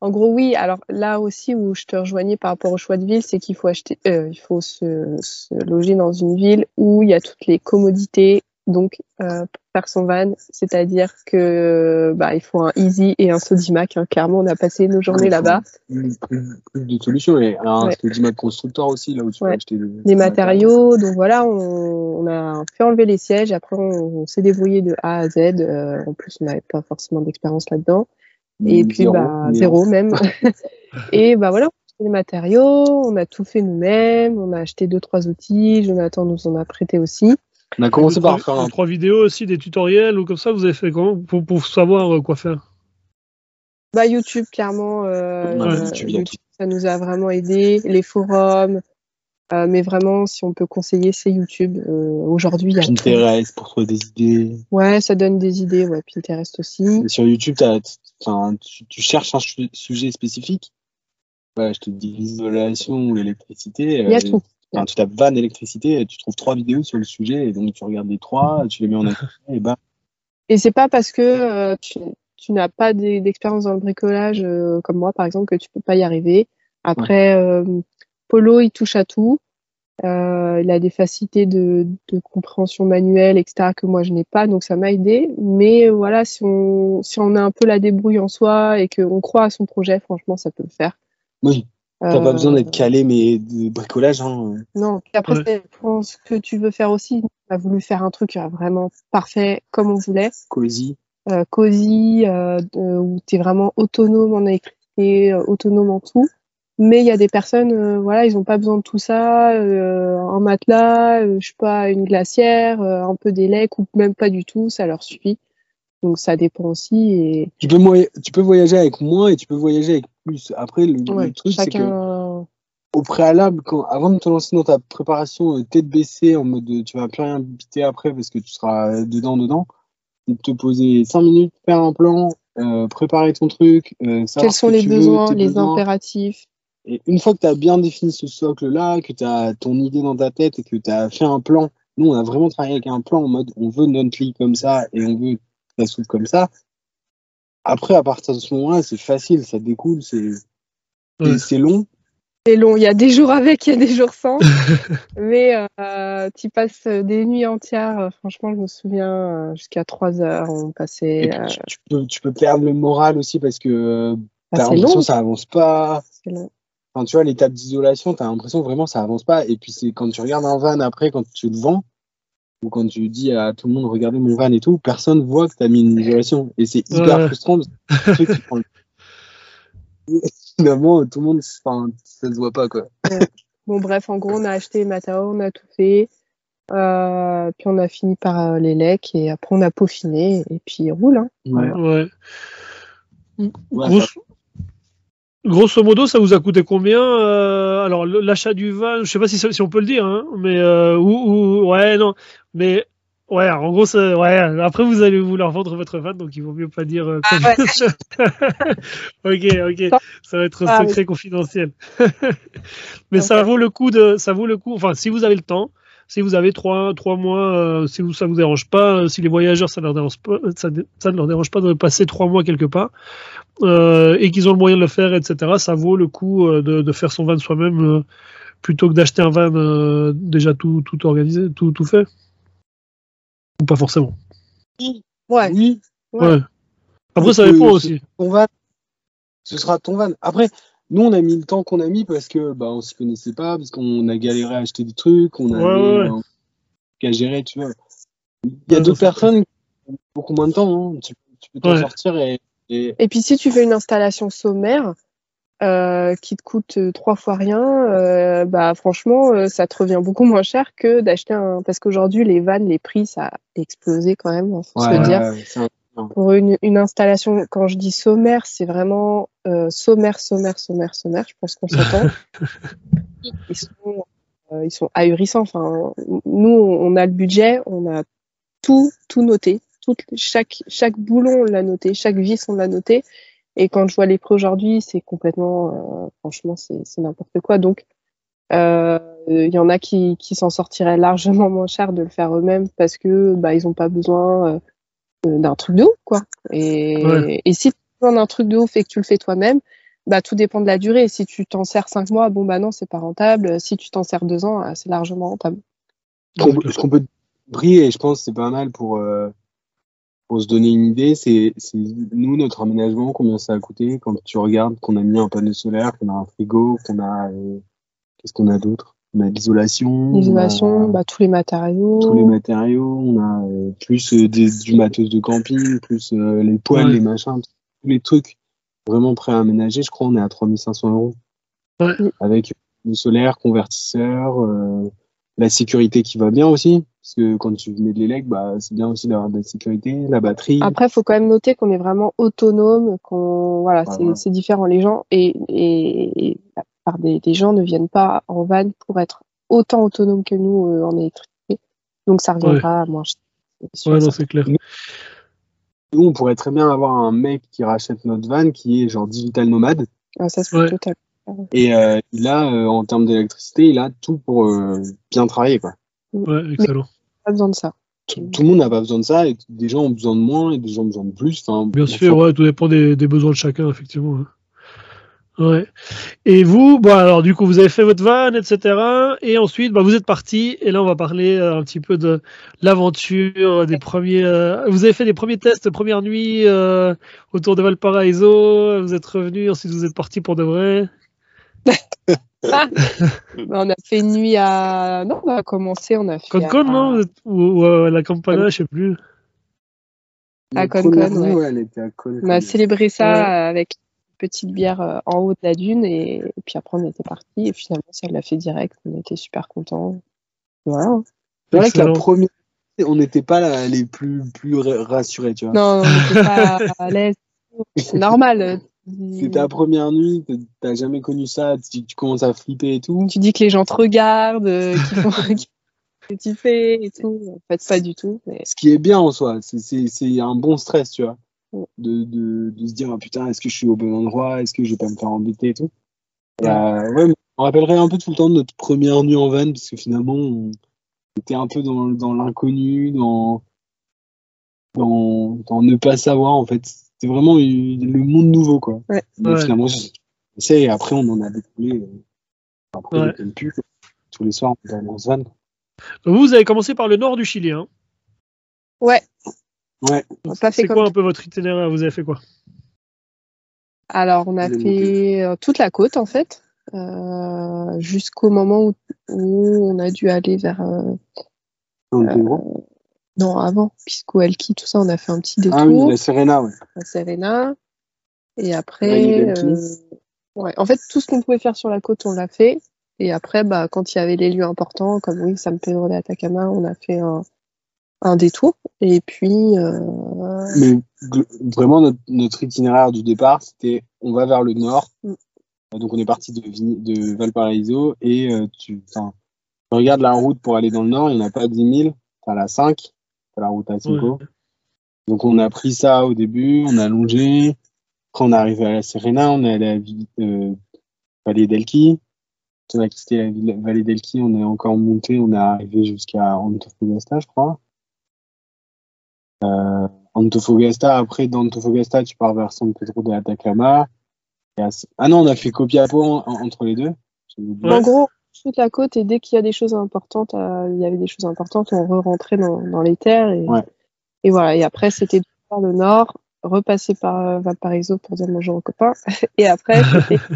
S2: en gros, oui. Alors là aussi où je te rejoignais par rapport au choix de ville, c'est qu'il faut acheter, euh, il faut se, se, loger dans une ville où il y a toutes les commodités donc euh, faire son van, c'est-à-dire que bah, il faut un Easy et un Sodimac. Hein. Clairement, on a passé nos journées là-bas.
S3: Plus, de solutions et un Sodimac constructeur aussi là où tu peux acheter
S2: des, matériaux. Donc voilà, on, a fait enlever les sièges. Après, on, s'est débrouillé de A à Z. Euh, en plus, on n'avait pas forcément d'expérience là-dedans. Et puis zéro, bah zéro même. (laughs) et bah voilà, on les matériaux, on a tout fait nous-mêmes, on a acheté deux trois outils. Jonathan nous en a prêté aussi.
S3: On a commencé par faire un...
S1: trois vidéos aussi, des tutoriels ou comme ça. Vous avez fait comment pour, pour savoir euh, quoi faire
S2: Bah YouTube, clairement. Euh, YouTube, ça nous a vraiment aidé. Les forums. Euh, mais vraiment, si on peut conseiller, c'est YouTube. Aujourd'hui, il y a
S3: Pinterest pour trouver des idées.
S2: Ouais, ça donne des idées. Ouais, Pinterest aussi.
S3: sur YouTube, tu, tu, cherches un sujet spécifique. Ouais, je te dis l'isolation ou l'électricité.
S2: Il y a tout
S3: tu tapes van électricité, tu trouves trois vidéos sur le sujet, et donc tu regardes les trois, tu les mets en (laughs) accès, et bah.
S2: Et c'est pas parce que euh, tu, n'as pas d'expérience dans le bricolage, euh, comme moi par exemple, que tu peux pas y arriver. Après, euh, Polo, il touche à tout. il a des facilités de, compréhension manuelle, etc., que moi je n'ai pas, donc ça m'a aidé. Mais voilà, si on, si on a un peu la débrouille en soi et qu'on croit à son projet, franchement, ça peut le faire.
S3: Oui. T'as pas besoin d'être euh, calé, mais de bricolage. Hein.
S2: Non, après, c'est ce que tu veux faire aussi. On a voulu faire un truc euh, vraiment parfait comme on voulait.
S3: Cosy.
S2: Euh, cosy, euh, où tu es vraiment autonome en électricité, autonome en tout. Mais il y a des personnes, voilà, ils ont pas besoin de tout ça. un matelas, je sais pas, une glacière, un peu d'élec ou même pas du tout, ça leur suffit. Donc ça dépend aussi. Et...
S3: Tu, peux tu peux voyager avec moins et tu peux voyager avec plus. Après, le, truc, c'est que au préalable, quand, avant de te lancer dans ta préparation euh, tête baissée, en mode tu vas plus rien biter après parce que tu seras dedans, dedans, de te poser 5 minutes, faire un plan, euh, préparer ton truc.
S2: Euh, Quels sont les besoins, les impératifs?
S3: Et une fois que tu as bien défini ce socle-là, que tu as ton idée dans ta tête et que tu as fait un plan, nous on a vraiment travaillé avec un plan en mode on veut notre lit comme ça et on veut la soupe comme ça. Après, à partir de ce moment-là, c'est facile, ça découle, c'est c'est long,
S2: c'est long. Il y a des jours avec, il y a des jours sans. (laughs) mais euh, tu passes des nuits entières. Franchement, je me souviens, euh, jusqu'à 3 heures, on passait.
S3: Euh, tu, peux, tu, peux, perdre le moral aussi parce que tu as l'impression que ça avance pas. Enfin, tu vois, l'étape d'isolation, tu as l'impression vraiment ça avance pas. Et puis, c'est quand tu regardes un van après, quand tu le vends, ou quand tu dis à tout le monde, regardez mon van et tout, personne voit que tu as mis une isolation. Et c'est hyper frustrant. (laughs) finalement, tout le monde, enfin, ça se voit pas, quoi.
S2: Bon, bref, en gros, on a acheté Matao, on a tout fait. Euh, puis on a fini par euh, les lecs et après on a peaufiné et puis il roule. Hein.
S1: Ouais. Grosso, modo, ça vous a coûté combien euh, Alors l'achat du van, je sais pas si, si, on peut le dire, hein, mais ou, ouais non, mais Ouais, en gros, ouais, après vous allez vouloir vendre votre van, donc il vaut mieux pas dire. Euh, ah, ok, ok, (laughs) ça va être (laughs) ah, secret confidentiel. (laughs) Mais ça vaut le coup de, ça vaut le coup. Enfin, si vous avez le temps, si vous avez trois, trois mois, euh, si vous, ça vous dérange pas, euh, si les voyageurs ça leur dérange pas, ça, ne leur dérange pas de passer trois mois quelque part et qu'ils ont le moyen de le faire, etc. Ça vaut le coup de, de, faire son van soi-même plutôt que d'acheter un van déjà tout, tout organisé, tout, tout fait pas forcément
S2: Ouais.
S3: Oui.
S1: Ouais. Après, ça dépend aussi.
S3: Ton van, ce sera ton van. Après, nous, on a mis le temps qu'on a mis parce que bah, on s'y connaissait pas, parce qu'on a galéré à acheter des trucs, on a ouais, qu'à gérer, tu vois. Il y a d'autres personnes qui ont beaucoup moins de temps. Hein. Tu, peux t'en sortir et, et...
S2: Et puis, si tu fais une installation sommaire, euh, qui te coûte euh, trois fois rien, euh, bah franchement, ça te revient beaucoup moins cher que d'acheter un. Parce qu'aujourd'hui, les vannes, les prix, ça a explosé quand même, faut se dire. Pour une, une, installation, quand je dis sommaire, c'est vraiment sommaire, sommaire, sommaire, sommaire. Je pense qu'on s'entend. (laughs) ils, sont, ils sont ahurissants. Enfin, nous, on a le budget, on a tout, tout noté. Tout, chaque, chaque boulon, on l'a noté, chaque vis, on l'a noté. Et quand je vois les prix aujourd'hui, c'est complètement, euh, franchement, c'est n'importe quoi. Donc, euh, il y en a qui, qui s'en sortiraient largement moins cher de le faire eux-mêmes parce que bah, ils n'ont pas besoin euh, d'un truc de ouf, quoi. Et, et si tu as besoin d'un truc de ouf et que tu le fais toi-même, bah, tout dépend de la durée. Si tu t'en sers cinq mois, bon, bah non, c'est pas rentable. Si tu t'en sers deux ans, c'est largement rentable.
S3: Ce qu'on peut briller, je pense, c'est pas mal pour, pour se donner une idée, c'est nous, notre aménagement, combien ça a coûté quand tu regardes qu'on a mis un panneau solaire, qu'on a un frigo, qu'on a. Euh, qu'est-ce qu'on a d'autre? On a l'isolation.
S2: L'isolation, bah, tous les matériaux.
S3: Tous les matériaux, on a euh, plus euh, du matos de camping, plus les poêles, les machins, tous les trucs vraiment prêts à aménager. Je crois on est à 3500 euros. Avec le solaire, convertisseur, la sécurité qui va bien aussi. Parce que quand tu mets de l'élec, bah, c'est bien aussi d'avoir de la sécurité, la batterie.
S2: Après, il faut quand même noter qu'on est vraiment autonome, qu'on voilà, c'est différent. Les gens et, et, par des, des, gens ne viennent pas en van pour être autant autonomes que nous euh, en électricité. Donc ça reviendra à moins
S1: Ouais, non, c'est clair.
S3: Nous, on pourrait très bien avoir un mec qui rachète notre van qui est genre digital nomade.
S2: Ah, ça, c'est total.
S3: Et euh, il a, euh, en termes d'électricité, il a tout pour bien travailler, quoi.
S1: Ouais, excellent.
S2: pas besoin de ça.
S3: Tout, le monde n'a pas besoin de ça, et des gens ont besoin de moins, et des gens ont besoin de plus.
S1: Bien sûr, ouais, tout dépend des, besoins de chacun, effectivement. Hein. Ouais. Et vous, bon alors du coup vous avez fait votre van, etc. Et ensuite, bah, vous êtes parti. Et là on va parler euh, un petit peu de l'aventure, des premiers. Euh, vous avez fait les premiers tests, première nuit euh, autour de Valparaiso. Vous êtes revenu, ensuite vous êtes parti pour de vrai.
S2: On a fait une nuit à. Non, on a commencé, on a fait.
S1: Concon, non Ou, à la Campana, je sais plus.
S2: À Concon, ouais. On a célébré ça avec une petite bière euh, en haut de la dune et, puis après on était parti et finalement ça l'a fait direct. On était super contents. Voilà.
S3: C'est vrai qu'à premier, on n'était pas les plus, plus rassurés, tu vois.
S2: Non, on n'était pas à l'aise. C'est normal
S3: c'est ta première nuit, t'as jamais connu ça, tu, tu, commences à flipper et tout.
S2: Tu dis que les gens te regardent, euh, (laughs) qu'ils font que tu fais et tout. En fait, pas du tout. Mais...
S3: Ce qui est bien en soi, c'est un bon stress, tu vois. De, de, de, se dire, ah, putain, est-ce que je suis au bon endroit? Est-ce que je vais pas me faire embêter et tout? Ouais. Euh, ouais, on rappellerait un peu tout le temps de notre première nuit en van, parce que finalement, on était un peu dans, dans l'inconnu, dans, dans, dans ne pas savoir, en fait c'était vraiment le monde nouveau, quoi.
S2: Ouais.
S3: Finalement, c'est après, on en a découlé. Euh, après, ouais. plus, tous les soirs, on dans ce van.
S1: Vous, avez commencé par le nord du Chili, hein
S2: Ouais.
S3: Ouais.
S1: C'est quoi un peu votre itinéraire? Vous avez fait quoi?
S2: Alors, on a fait euh, toute la côte, en fait, euh, jusqu'au moment où, où, on a dû aller vers. Euh, euh, non, avant, Pisco Alki, tout ça, on a fait un petit détour.
S3: Ah oui, la Serena, ouais.
S2: La Serena. Et après, euh, ouais. en fait, tout ce qu'on pouvait faire sur la côte, on l'a fait. Et après, bah, quand il y avait les lieux importants, comme oui, San Pedro de Atacama, on a fait un, un détour. Et puis. Euh...
S3: Mais vraiment, notre, notre, itinéraire du départ, c'était on va vers le nord. Mm. Donc, on est parti de, de Valparaiso et euh, tu, tu regardes la route pour aller dans le nord, il n'y en a pas 10 000, t'as la 5 la route à Cinco. Ouais. Donc on a pris ça au début, on a longé. Après on est arrivé à la Serena, on est allé à la euh, Vallée d'Elqui. On a quitté la Vallée d'Elqui, on est encore monté, on est arrivé jusqu'à Antofagasta, je crois. Euh, Antofagasta, après d'Antofagasta, tu pars vers San Pedro de Atacama. Ah non, on a fait Copiapo en, entre les deux.
S2: En gros, toute la côte et dès qu'il y a des choses importantes, euh, il y avait des choses importantes, on re-rentrait dans, dans, les terres et,
S3: ouais.
S2: et voilà. Et après, c'était par le nord, repasser par euh, Valparaiso pour dire bonjour aux copains (laughs) et après, c'était (laughs)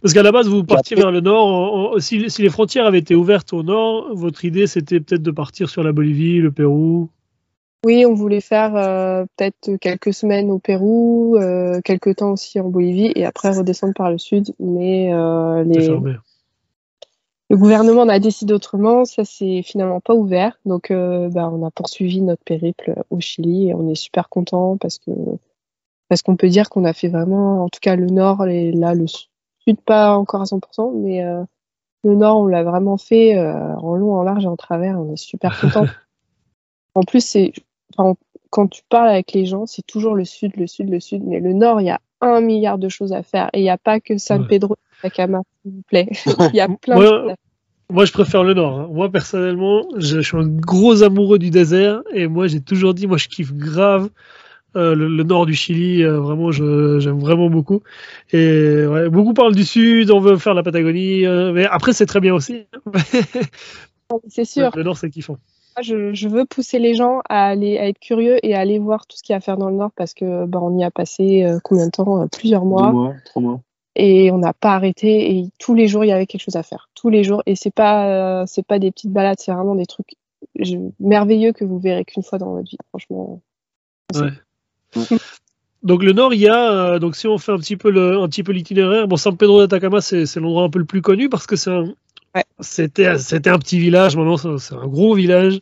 S1: Parce qu'à la base, vous partiez vers le nord. Si, si, les frontières avaient été ouvertes au nord, votre idée c'était peut-être de partir sur la Bolivie, le Pérou?
S2: Oui, on voulait faire euh, peut-être quelques semaines au Pérou, euh, quelques temps aussi en Bolivie et après redescendre par le sud. Mais euh, les, le gouvernement en a décidé autrement, ça s'est finalement pas ouvert. Donc euh, bah, on a poursuivi notre périple au Chili et on est super content parce que parce qu'on peut dire qu'on a fait vraiment, en tout cas le nord et là le sud pas encore à 100%, mais euh, le nord on l'a vraiment fait euh, en long, en large et en travers. On est super (laughs) content. en plus c'est enfin, quand tu parles avec les gens, c'est toujours le sud, le sud, le sud, mais le nord il y a un milliard de choses à faire et il n'y a pas que San Pedro Atacama, s'il vous plaît. (laughs) Il y a plein
S1: ouais, de choses. Moi, je préfère le nord. Hein. Moi, personnellement, je, je, suis un gros amoureux du désert et moi, j'ai toujours dit, moi, je kiffe grave euh, le, le, nord du Chili. Euh, vraiment, j'aime vraiment beaucoup. Et ouais, beaucoup parlent du sud, on veut faire la Patagonie, euh, mais après, c'est très bien aussi. (laughs)
S2: c'est sûr.
S1: Le nord, c'est kiffant.
S2: Je, je, veux pousser les gens à aller à être curieux et à aller voir tout ce qu'il y a à faire dans le nord parce que bah, on y a passé euh, combien de temps Plusieurs mois.
S3: Deux mois, trois mois
S2: et on n'a pas arrêté et tous les jours il y avait quelque chose à faire tous les jours et c'est pas euh, c'est pas des petites balades c'est vraiment des trucs je, merveilleux que vous verrez qu'une fois dans votre vie franchement
S1: ouais. (laughs) donc le nord il y a euh, donc si on fait un petit peu le un petit peu l'itinéraire bon San Pedro d'Atacama c'est c'est l'endroit un peu le plus connu parce que c'est
S2: ouais.
S1: c'était c'était un petit village maintenant c'est un gros village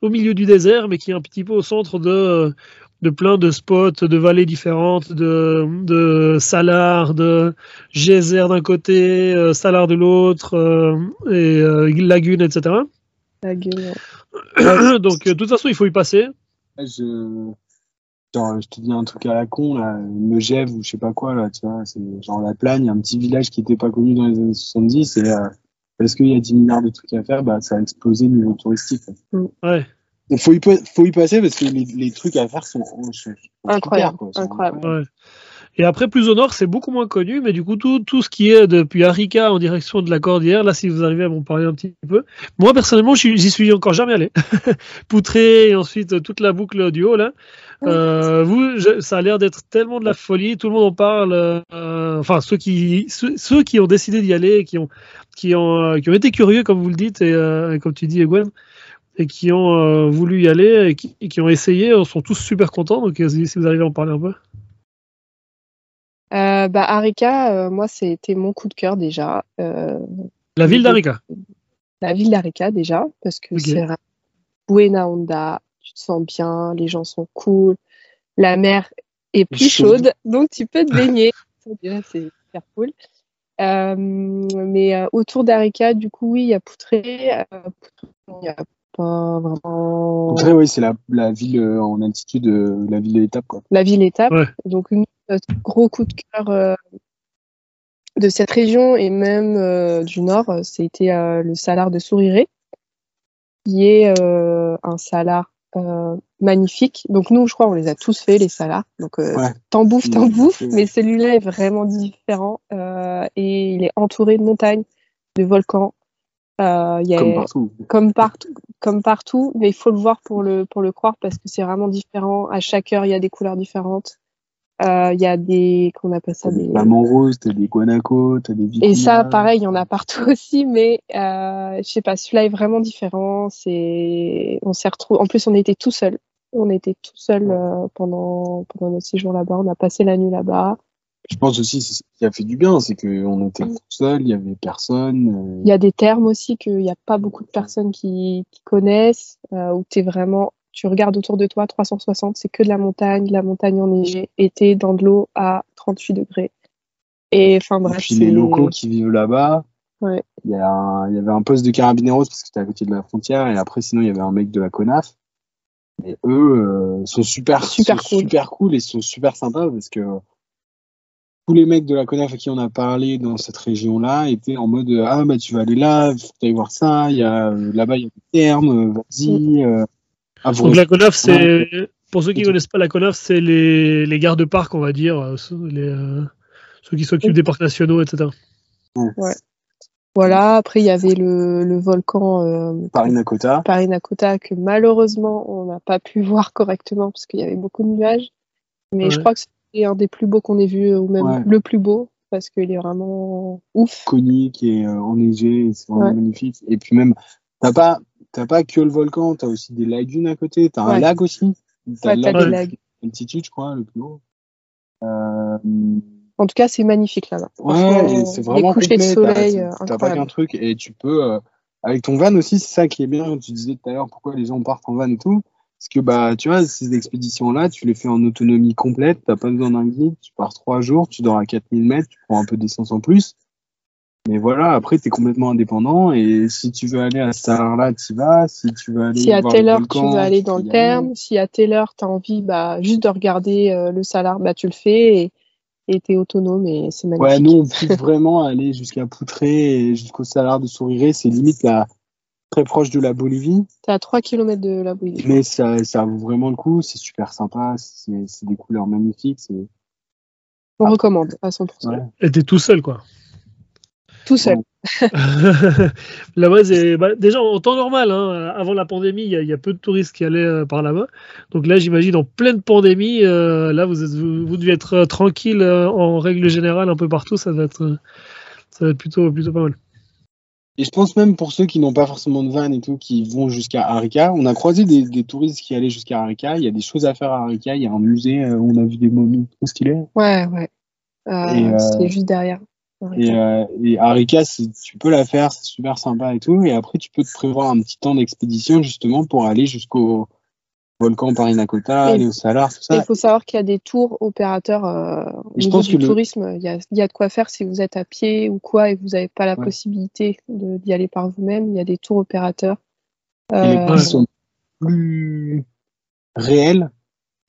S1: au milieu du désert mais qui est un petit peu au centre de de plein de spots, de vallées différentes, de, de Salar, de geyser d'un côté, euh, Salar de l'autre, euh, et euh, lagune, etc.
S2: Lagune. (coughs)
S1: Donc, de toute façon, il faut y passer.
S3: Je... Genre, je te dis un truc à la con, là, Megève ou je sais pas quoi, là, tu vois, c'est genre la Plagne, un petit village qui était pas connu dans les années 70, et parce qu'il y a 10 milliards de trucs à faire, bah, ça a explosé le niveau touristique.
S1: Ouais.
S3: Il faut y, faut y passer parce que les, les trucs à faire sont, sont
S2: incroyables.
S3: Super,
S2: incroyable.
S1: Ouais. Et après, plus au nord, c'est beaucoup moins connu, mais du coup, tout, tout ce qui est depuis Arica en direction de la Cordillère, là, si vous arrivez à m'en parler un petit peu. Moi, personnellement, j'y suis encore jamais allé. (laughs) Poutré, et ensuite toute la boucle du haut, là. Euh, vous, je, ça a l'air d'être tellement de la folie, tout le monde en parle. Euh, enfin, ceux qui, ceux, ceux, qui ont décidé d'y aller, qui ont, qui ont, qui ont été curieux, comme vous le dites, et, euh, comme tu dis, Gwen, et qui ont euh, voulu y aller et qui, et qui, ont essayé sont tous super contents. Donc, si vous arrivez à en parler un peu.
S2: Euh, bah, Arica, euh, moi, c'était mon coup de cœur déjà. Euh,
S1: la ville d'Arica
S2: La ville d'Arica déjà, parce que okay. c'est Buena Onda, tu te sens bien, les gens sont cool, la mer et plus chaude, donc tu peux te baigner. (laughs) Déjà, c'est super cool. Euh, mais euh, autour d'Arica, du coup, oui, il y a Poutré. il n'y a pas vraiment.
S3: Oui, c'est la, la, ville en altitude, la ville étape. Quoi.
S2: La ville étape. Donc, notre gros coup de cœur de cette région et même du nord, c'était le salar de Souriré, qui est un salar euh, magnifique. Donc nous, je crois, on les a tous fait les salars. Donc euh, t'en bouffes, t'en bouffes, mais celui-là est vraiment différent euh, et il est entouré de montagnes, de volcans.
S3: Euh, y a, comme partout.
S2: Comme partout, comme partout. Mais il faut le voir pour le pour le croire parce que c'est vraiment différent. À chaque heure, il y a des couleurs différentes. Euh, il y a des qu'on appelle ça des
S3: flamants roses, t'as des guanacos, t'as des
S2: et ça pareil il y en a partout (laughs) aussi mais euh, je sais pas celui-là est vraiment différent c'est on s'est retrouvé en plus on était tout seul on était tout seul euh, pendant pendant notre séjour là-bas on a passé la nuit là-bas
S3: je pense aussi ce qui a fait du bien c'est que on était tout seul il y avait personne
S2: il y a des termes aussi qu'il n'y a pas beaucoup de personnes qui, qui connaissent où tu es vraiment tu regardes autour de toi, 360, c'est que de la montagne, de la montagne enneigée, été dans de l'eau à 38 degrés. Et enfin bref.
S3: puis les locaux qui vivent là-bas. Il, y a il y avait un poste de carabineros parce que c'était à côté de la frontière, et après, sinon, il y avait un mec de la CONAF. Et eux euh, sont super,
S2: super, cool.
S3: super cool et sont super sympas parce que tous les mecs de la CONAF à qui on a parlé dans cette région-là étaient en mode Ah, bah, tu vas aller là, faut aller voir ça, il y a, là-bas, il y a des termes, vas-y. Mm. Euh,
S1: donc la CONAF, c'est pour ceux qui ne connaissent pas la CONAF, c'est les, les gardes-parcs, on va dire, euh, les, euh, ceux qui s'occupent des parcs nationaux, etc.
S2: Ouais. Voilà, après il y avait le, le volcan euh,
S3: Parinacota.
S2: Parinacota que malheureusement on n'a pas pu voir correctement parce qu'il y avait beaucoup de nuages. Mais je crois que c'est un des plus beaux qu'on ait vu, ou même le plus beau, parce qu'il est vraiment ouf.
S3: Connu, qui est enneigé, c'est vraiment magnifique. Et puis même, t'as pas, T'as pas que le volcan, t'as aussi des lagunes à côté, t'as un lac aussi.
S2: T'as des lacs.
S3: Altitude, je crois, le plus haut.
S2: Euh... En tout cas, c'est magnifique là-bas.
S3: Ouais, c'est vraiment
S2: soleil.
S3: T'as pas qu'un truc et tu peux euh, avec ton van aussi, c'est ça qui est bien. Tu disais tout à l'heure pourquoi les gens partent en van et tout. Parce que bah, tu vois, ces expéditions-là, tu les fais en autonomie complète, t'as pas besoin d'un guide, tu pars trois jours, tu dors à 4000 mètres, tu prends un peu d'essence en plus. Mais voilà, après, tu es complètement indépendant et si tu veux aller à ce là tu vas. Si tu veux aller
S2: si à telle heure tu veux aller dans le terme, si à telle heure tu as envie bah, juste de regarder euh, le salar, bah, tu le fais et tu es autonome et c'est magnifique.
S3: Ouais, nous, on peut vraiment aller jusqu'à Poutré et jusqu'au salar de Souriré. C'est limite là, très proche de la Bolivie.
S2: Tu à 3 km de la Bolivie.
S3: Mais ça, ça vaut vraiment le coup. C'est super sympa. C'est des couleurs magnifiques.
S2: On recommande à 100%. Ouais.
S1: Et t'es tout seul, quoi.
S2: Tout seul. (laughs)
S1: là-bas, bah, déjà en temps normal. Hein, avant la pandémie, il y, a peu de touristes qui allaient euh, par là-bas. Donc là, j'imagine en pleine pandémie, euh, là, vous, êtes, vous, devez être euh, tranquille en règle générale un peu partout. Ça va être, ça va être plutôt, plutôt pas mal.
S3: Et je pense même pour ceux qui n'ont pas forcément de van et tout, qui vont jusqu'à Arica, on a croisé des, touristes qui allaient jusqu'à Arica. Il y a des choses à faire à Arica. Il y a un musée où on a vu des momies trop stylées.
S2: Ouais, ouais. c'est juste derrière.
S3: Et, euh, et Arica, tu peux la faire, c'est super sympa et tout. Et après, tu peux te prévoir un petit temps d'expédition justement pour aller jusqu'au volcan Parinacota, aller au Salar, tout ça.
S2: Il faut savoir qu'il y a des tours opérateurs euh, au niveau du tourisme. Il y, a, il y, a, de quoi faire si vous êtes à pied ou quoi et que vous n'avez pas la possibilité d'y aller par vous-même. Il y a des tours opérateurs.
S3: Euh, les prix sont plus réels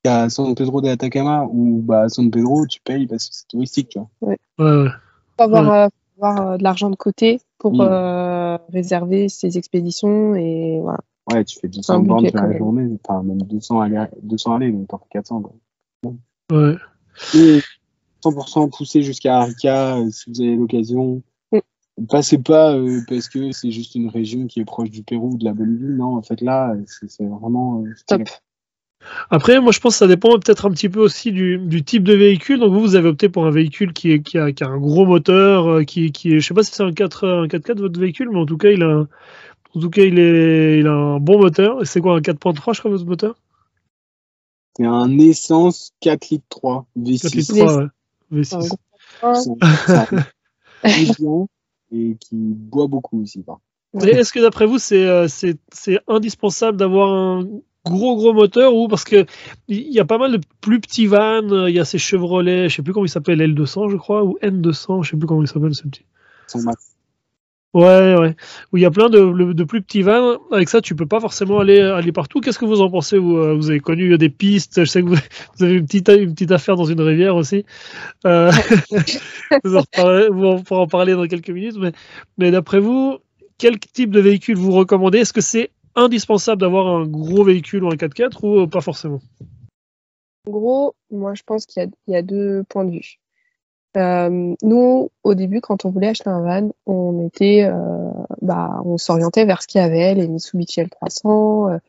S3: qu'à San Pedro de Atacama ou bah, à San Pedro, tu payes parce que c'est touristique. Tu vois.
S2: Ouais. ouais faut avoir, euh, avoir euh, de l'argent de côté pour euh, réserver ces expéditions et voilà.
S3: Ouais, tu fais 200 bandes la journée, enfin même 200 aller, 200 aller donc t'en fais 400. Quoi.
S1: Ouais.
S3: Et 100% poussé jusqu'à Arica si vous avez l'occasion. Mm. Passez pas parce que c'est juste une région qui est proche du Pérou ou de la Bolivie. Non, en fait là, c'est vraiment
S2: top.
S1: Après, moi, je pense que ça dépend peut-être un petit peu aussi du, type de véhicule. Donc, vous, vous avez opté pour un véhicule qui, est, qui, a, un gros moteur, euh, qui, qui est, je sais pas si c'est un 4 un 4x4 votre véhicule, mais en tout cas, il a, en tout cas, il est, il a un bon moteur. C'est quoi un 4.3, je crois, votre moteur?
S3: C'est un essence 4 litres 3 V6. 4 litres 3, V6. (laughs) et qui boit beaucoup aussi.
S1: Est-ce que d'après vous, c'est, euh, c'est, c'est indispensable d'avoir un gros gros moteur ou parce que il y a pas mal de plus petits vannes, il y a ces Chevrolet, je sais plus comment il s'appelle, L200 je crois, ou N200, je sais plus comment il s'appelle ce petit. Ouais, ouais. Où il y a plein de, de, plus petits vannes. Avec ça, tu peux pas forcément aller, aller partout. Qu'est-ce que vous en pensez vous, euh, vous avez connu des pistes? Je sais que vous, (laughs) vous, avez une petite, une petite affaire dans une rivière aussi. Euh, (laughs) vous, en reparlez, vous pourrez en parler dans quelques minutes. Mais, mais d'après vous, quel type de véhicule vous recommandez? Est-ce que c'est indispensable d'avoir un gros véhicule ou un 4x4 ou euh, pas forcément?
S2: En gros, moi je pense qu'il y, y, a deux points de vue. Euh, nous, au début, quand on voulait acheter un van, on était, euh, bah, on s'orientait vers ce qu'il y avait, les Mitsubishi L300. Euh,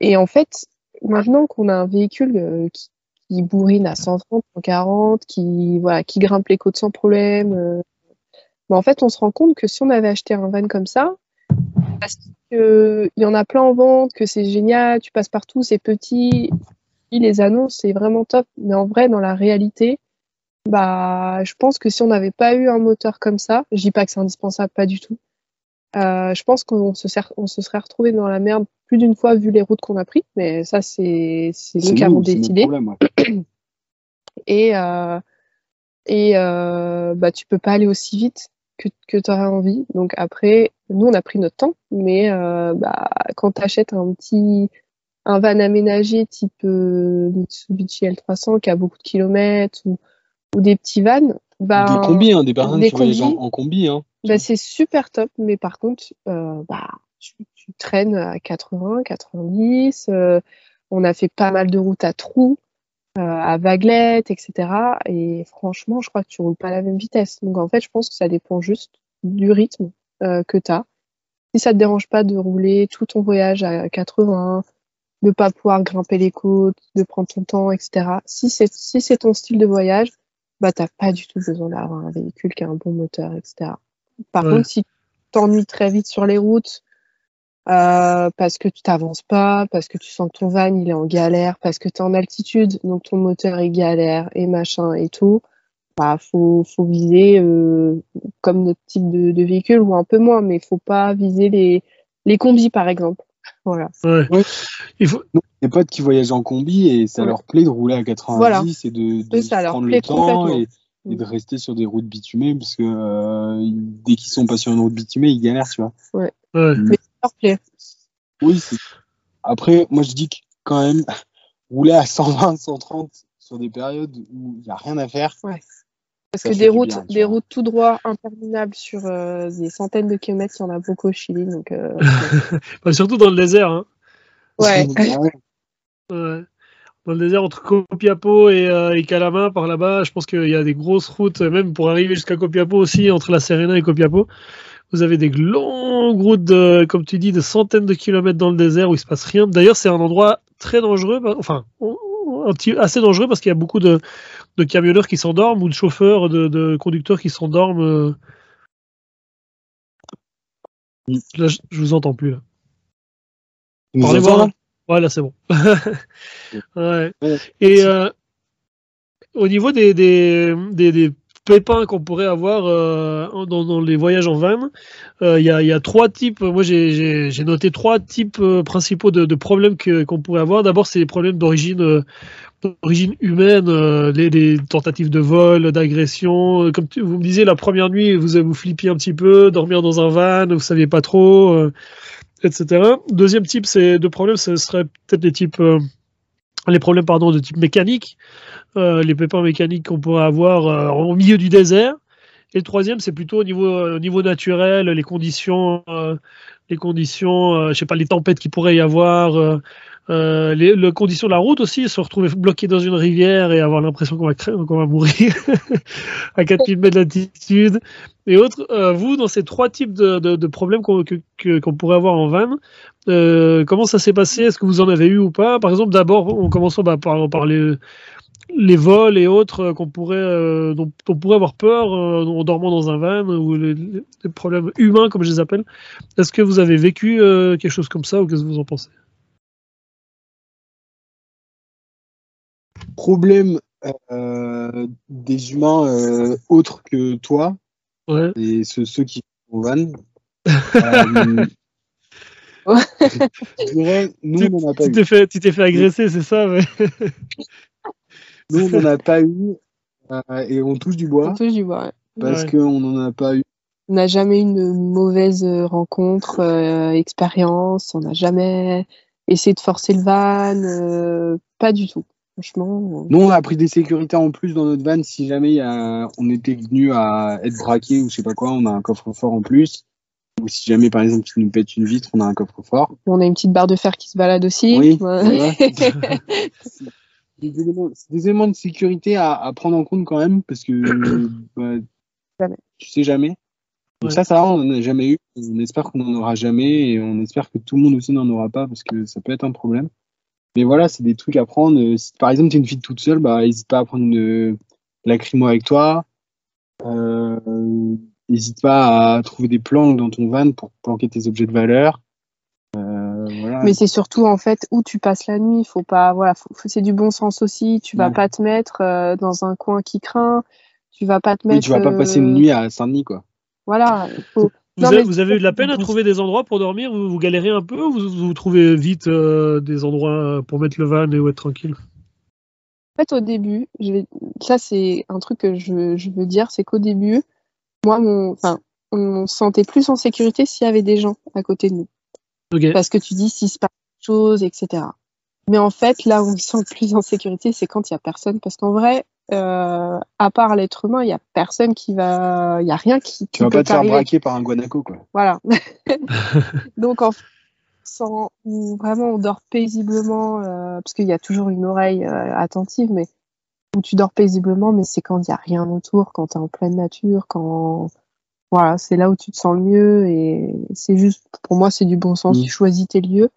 S2: et en fait, maintenant qu'on a un véhicule euh, qui, qui, bourrine à 130, 140, qui, voilà, qui grimpe les côtes sans problème, bah, en fait, on se rend compte que si on avait acheté un van comme ça, parce qu'il y en a plein en vente, que c'est génial, tu passes partout, c'est petit, les annonces, c'est vraiment top. Mais en vrai, dans la réalité, bah, je pense que si on n'avait pas eu un moteur comme ça, je dis pas que c'est indispensable, pas du tout. Euh, je pense qu'on se, on se serait retrouvé dans la merde plus d'une fois vu les routes qu'on a pris, mais ça c'est c'est nous qui avons décidé. Ouais. (clears throat) Et euh, et euh, bah tu peux pas aller aussi vite que, que tu aurais envie. Donc après, nous on a pris notre temps, mais euh, bah quand tu achètes un petit un van aménagé type euh, Mitsubishi L300 qui a beaucoup de kilomètres ou ou des petits vannes.
S3: Bah, des combis, hein, des personnes qui voyagent en, combi. Hein.
S2: Bah, c'est super top, mais par contre, euh, bah, tu, tu, traînes à 80, 90. Euh, on a fait pas mal de routes à trous, euh, à vaguelettes, etc. Et franchement, je crois que tu roules pas à la même vitesse. Donc en fait, je pense que ça dépend juste du rythme que tu as. Si ça te dérange pas de rouler tout ton voyage à 80, de pas pouvoir grimper les côtes, de prendre ton temps, etc. Si c'est si c'est ton style de voyage, bah t'as pas du tout besoin d'avoir un véhicule qui a un bon moteur, etc. Par ouais. contre, si tu t'ennuies très vite sur les routes, euh, parce que tu t'avances pas, parce que tu sens que ton van il est en galère, parce que tu es en altitude, donc ton moteur est galère et machin et tout, bah faut, faut viser euh, comme notre type de, de, véhicule ou un peu moins, mais faut pas viser les, les combis par exemple. Voilà.
S3: Ouais. Ouais. Il faut... Des potes qui voyagent en combi et ça ouais. leur plaît de rouler à 90 voilà. et de, de
S2: ça
S3: prendre le temps et, et, de rester sur des routes bitumées parce que euh, dès qu'ils sont pas sur une route bitumée, ils galèrent, tu vois.
S2: Ouais. Mais ça leur plaît.
S3: Oui, après, moi je dis que quand même, (laughs) rouler à 120, 130 sur des périodes où il n'y a rien à faire,
S2: ouais. Parce que des routes, bien, des routes tout droit, interminables sur euh, des centaines de kilomètres, il y en a beaucoup au Chili. Donc, euh,
S1: bah, (laughs) surtout dans le désert. Hein.
S2: Ouais. (laughs)
S1: ouais. Dans le désert entre Copiapo et, euh, et Calama, par là-bas, je pense qu'il y a des grosses routes, même pour arriver jusqu'à Copiapo aussi, entre la Serena et Copiapo. Vous avez des longues routes, de, comme tu dis, de centaines de kilomètres dans le désert où il se passe rien. D'ailleurs, c'est un endroit très dangereux. Enfin, assez dangereux parce qu'il y a beaucoup de, de camionneurs qui s'endorment ou de chauffeurs, de, de conducteurs qui s'endorment. Euh. Là, je, vous entends plus. Là. Parlez-moi. Ouais, là, c'est bon. (laughs) ouais. Et euh, au niveau des, des, des, des pépins qu'on pourrait avoir euh, dans, dans, les voyages en van. Il euh, y, a, y, a, trois types. Moi, j'ai noté trois types principaux de, de problèmes qu'on pourrait avoir. D'abord, c'est les problèmes d'origine d'origine humaine, euh, les, les, tentatives de vol, d'agression. Comme tu, vous me disiez, la première nuit, vous vous flippiez un petit peu, dormir dans un van, vous saviez pas trop, etc. Deuxième type, c'est de problèmes, ce serait peut-être les types les problèmes pardon de type mécanique, euh, les pépins mécaniques qu'on pourrait avoir euh, au milieu du désert. Et le troisième, c'est plutôt au niveau, au niveau naturel, les conditions, euh, les conditions, je sais pas, les tempêtes qu'il pourrait y avoir, les, les, conditions de la route aussi, se retrouver bloqué dans une rivière et avoir l'impression qu'on va, mourir (laughs) à 4000 mètres d'altitude et autres. vous, dans ces trois types de, problèmes qu'on qu qu pourrait avoir en van, euh, comment ça s'est passé? Est-ce que vous en avez eu ou pas? Par exemple, d'abord, en commençant par, les, vols et autres euh, qu'on pourrait, euh, pourrait avoir peur euh, en dormant dans un van ou les, problèmes humains, comme je les appelle. Est-ce que vous avez vécu euh, quelque chose comme ça ou qu'est-ce que vous en pensez?
S3: Problème euh, des humains autres que toi
S1: ouais.
S3: et ceux, ceux qui sont en van. (laughs) Je dirais, nous, on n'en a pas
S1: tu t'es fait, tu t'es fait agresser, c'est ça mais... (laughs)
S3: Nous, on n'en a pas eu. euh, et on touche du
S2: On
S3: bois
S2: touche du bois. ouais.
S3: parce
S1: Ouais.
S3: qu'on n'en a pas eu.
S2: On n'a jamais eu une mauvaise euh, rencontre, euh, expérience. On n'a jamais essayé de forcer le van. euh, pas du tout. Franchement. euh,
S3: Nous, on a pris des sécurités en plus dans notre van si jamais il y a... on était venu à être braqué ou je sais pas quoi, on a un coffre-fort en plus. Ou si jamais, par exemple, tu nous pètes une vitre, on a un coffre-fort.
S2: On a une petite barre de fer qui se balade aussi.
S3: Oui,
S2: Ouais. (laughs) (laughs)
S3: c'est des éléments, c'est des éléments de sécurité à, à prendre en compte quand même parce que (coughs) bah, tu sais jamais. Donc
S1: Ouais.
S3: ça, ça va, on n'en a jamais eu. On espère qu'on n'en aura jamais et on espère que tout le monde aussi n'en aura pas parce que ça peut être un problème. Mais voilà, c'est des trucs à prendre. Euh, Si par exemple tu es une fille toute seule, bah n'hésite pas à prendre une lacrymo avec toi. Euh, N'hésite pas à trouver des planques dans ton van pour planquer tes objets de valeur. Euh, voilà.
S2: Mais c'est surtout en fait où tu passes la nuit. Faut pas, voilà, c'est du bon sens aussi. Tu vas
S3: Ouais.
S2: pas te mettre euh, dans un coin qui craint. Tu vas pas te mettre.
S3: tu vas pas
S2: euh,
S3: passer une nuit à Saint-Denis, quoi.
S2: Voilà. faut-
S1: Vous,
S2: Non,
S1: avez, vous eu de la peine à trouver des endroits pour dormir vous, vous galérez un peu ou vous, vous trouvez vite euh, des endroits pour mettre le van et où être tranquille?
S2: En fait, au début, je vais... ça c'est un truc que je, je veux dire, c'est qu'au début, moi, mon, enfin, on se sentait plus en sécurité s'il y avait des gens à côté de nous. Parce que tu dis s'il se passe quelque chose, etc. Mais en fait, là où on se sent plus en sécurité, c'est quand il y a personne. Parce qu'en vrai, euh, à part l'être humain, il y a personne qui va, il y a rien qui,
S3: Tu
S2: qui
S3: vas
S2: peut
S3: pas te faire braquer par un guanaco, quoi.
S2: Voilà. (laughs) (laughs) Donc, en sans, où vraiment on dort paisiblement, euh, parce qu'il y a toujours une oreille euh, attentive, mais où tu dors paisiblement, mais c'est quand il n'y a rien autour, quand tu es en pleine nature, quand. Voilà, c'est là où tu te sens le mieux et c'est juste, pour moi, c'est du bon sens.
S3: Mm.
S2: Tu choisis tes lieux.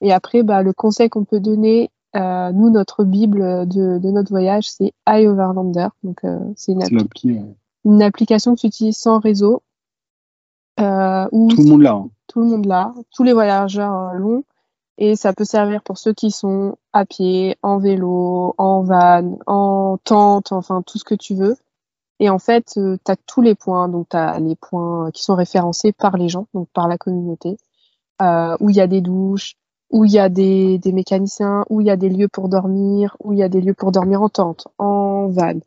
S2: Et après, bah, le conseil qu'on peut donner, euh, nous, notre Bible de, de notre voyage, c'est iOverlander. Donc, euh, c'est une, appli- application que tu utilises sans réseau. Euh, où
S3: Tout le monde là. hein.
S2: tout le monde là, tous les voyageurs l'ont, et ça peut servir pour ceux qui sont à pied, en vélo, en van, en tente, enfin tout ce que tu veux. Et en fait, tu as tous les points, donc tu as les points qui sont référencés par les gens, donc par la communauté, où il y a des douches, où il y a des, des mécaniciens, où il y a des lieux pour dormir, où il y a des lieux pour dormir en tente, en van,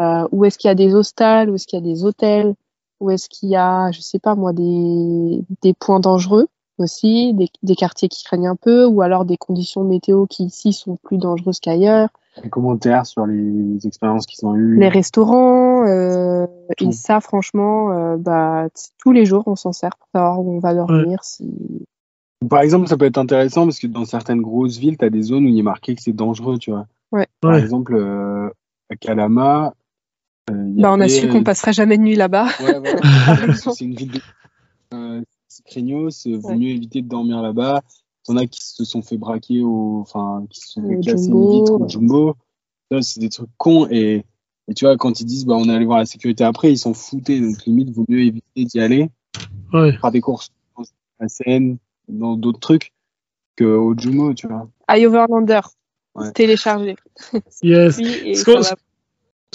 S2: euh, où est-ce qu'il y a des hostels, où est-ce qu'il y a des hôtels, où est-ce qu'il y a, je sais pas moi, des, des points dangereux aussi, des, des quartiers qui craignent un peu, ou alors des conditions météo qui ici sont plus dangereuses qu'ailleurs,
S3: Les commentaires sur les expériences qu'ils ont eues.
S2: les restaurants, euh, et ça franchement, euh, bah, tous les jours on s'en sert pour savoir où on va dormir. Si...
S3: Par exemple, ça peut être intéressant parce que dans certaines grosses villes, tu as des zones où il est marqué que c'est dangereux, tu vois.
S2: Ouais.
S3: Par
S1: Ouais.
S3: exemple, euh, à Calama, euh, y
S2: Bah, on a su
S3: euh,
S2: qu'on passerait jamais de nuit là-bas.
S3: Ouais, voilà. (laughs) Parce que c'est une ville de. Euh, c'est craignos, euh, vaut
S2: Ouais.
S3: mieux éviter de dormir là-bas. T'en as qui se sont fait braquer au. Enfin, qui se sont fait
S2: Au
S3: casser
S2: Jumbo.
S3: une vitre au jumbo. C'est des trucs cons. Et, et tu vois, quand ils disent, bah, on est allé voir la sécurité après, ils s'en foutaient. Donc, limite, vaut mieux éviter d'y aller.
S1: Ouais.
S3: Faire des courses à la Seine, dans d'autres trucs, qu'au jumbo, tu vois.
S2: iOverlander,
S3: Ouais.
S2: téléchargé.
S1: Yes.
S2: Oui, et
S1: Ce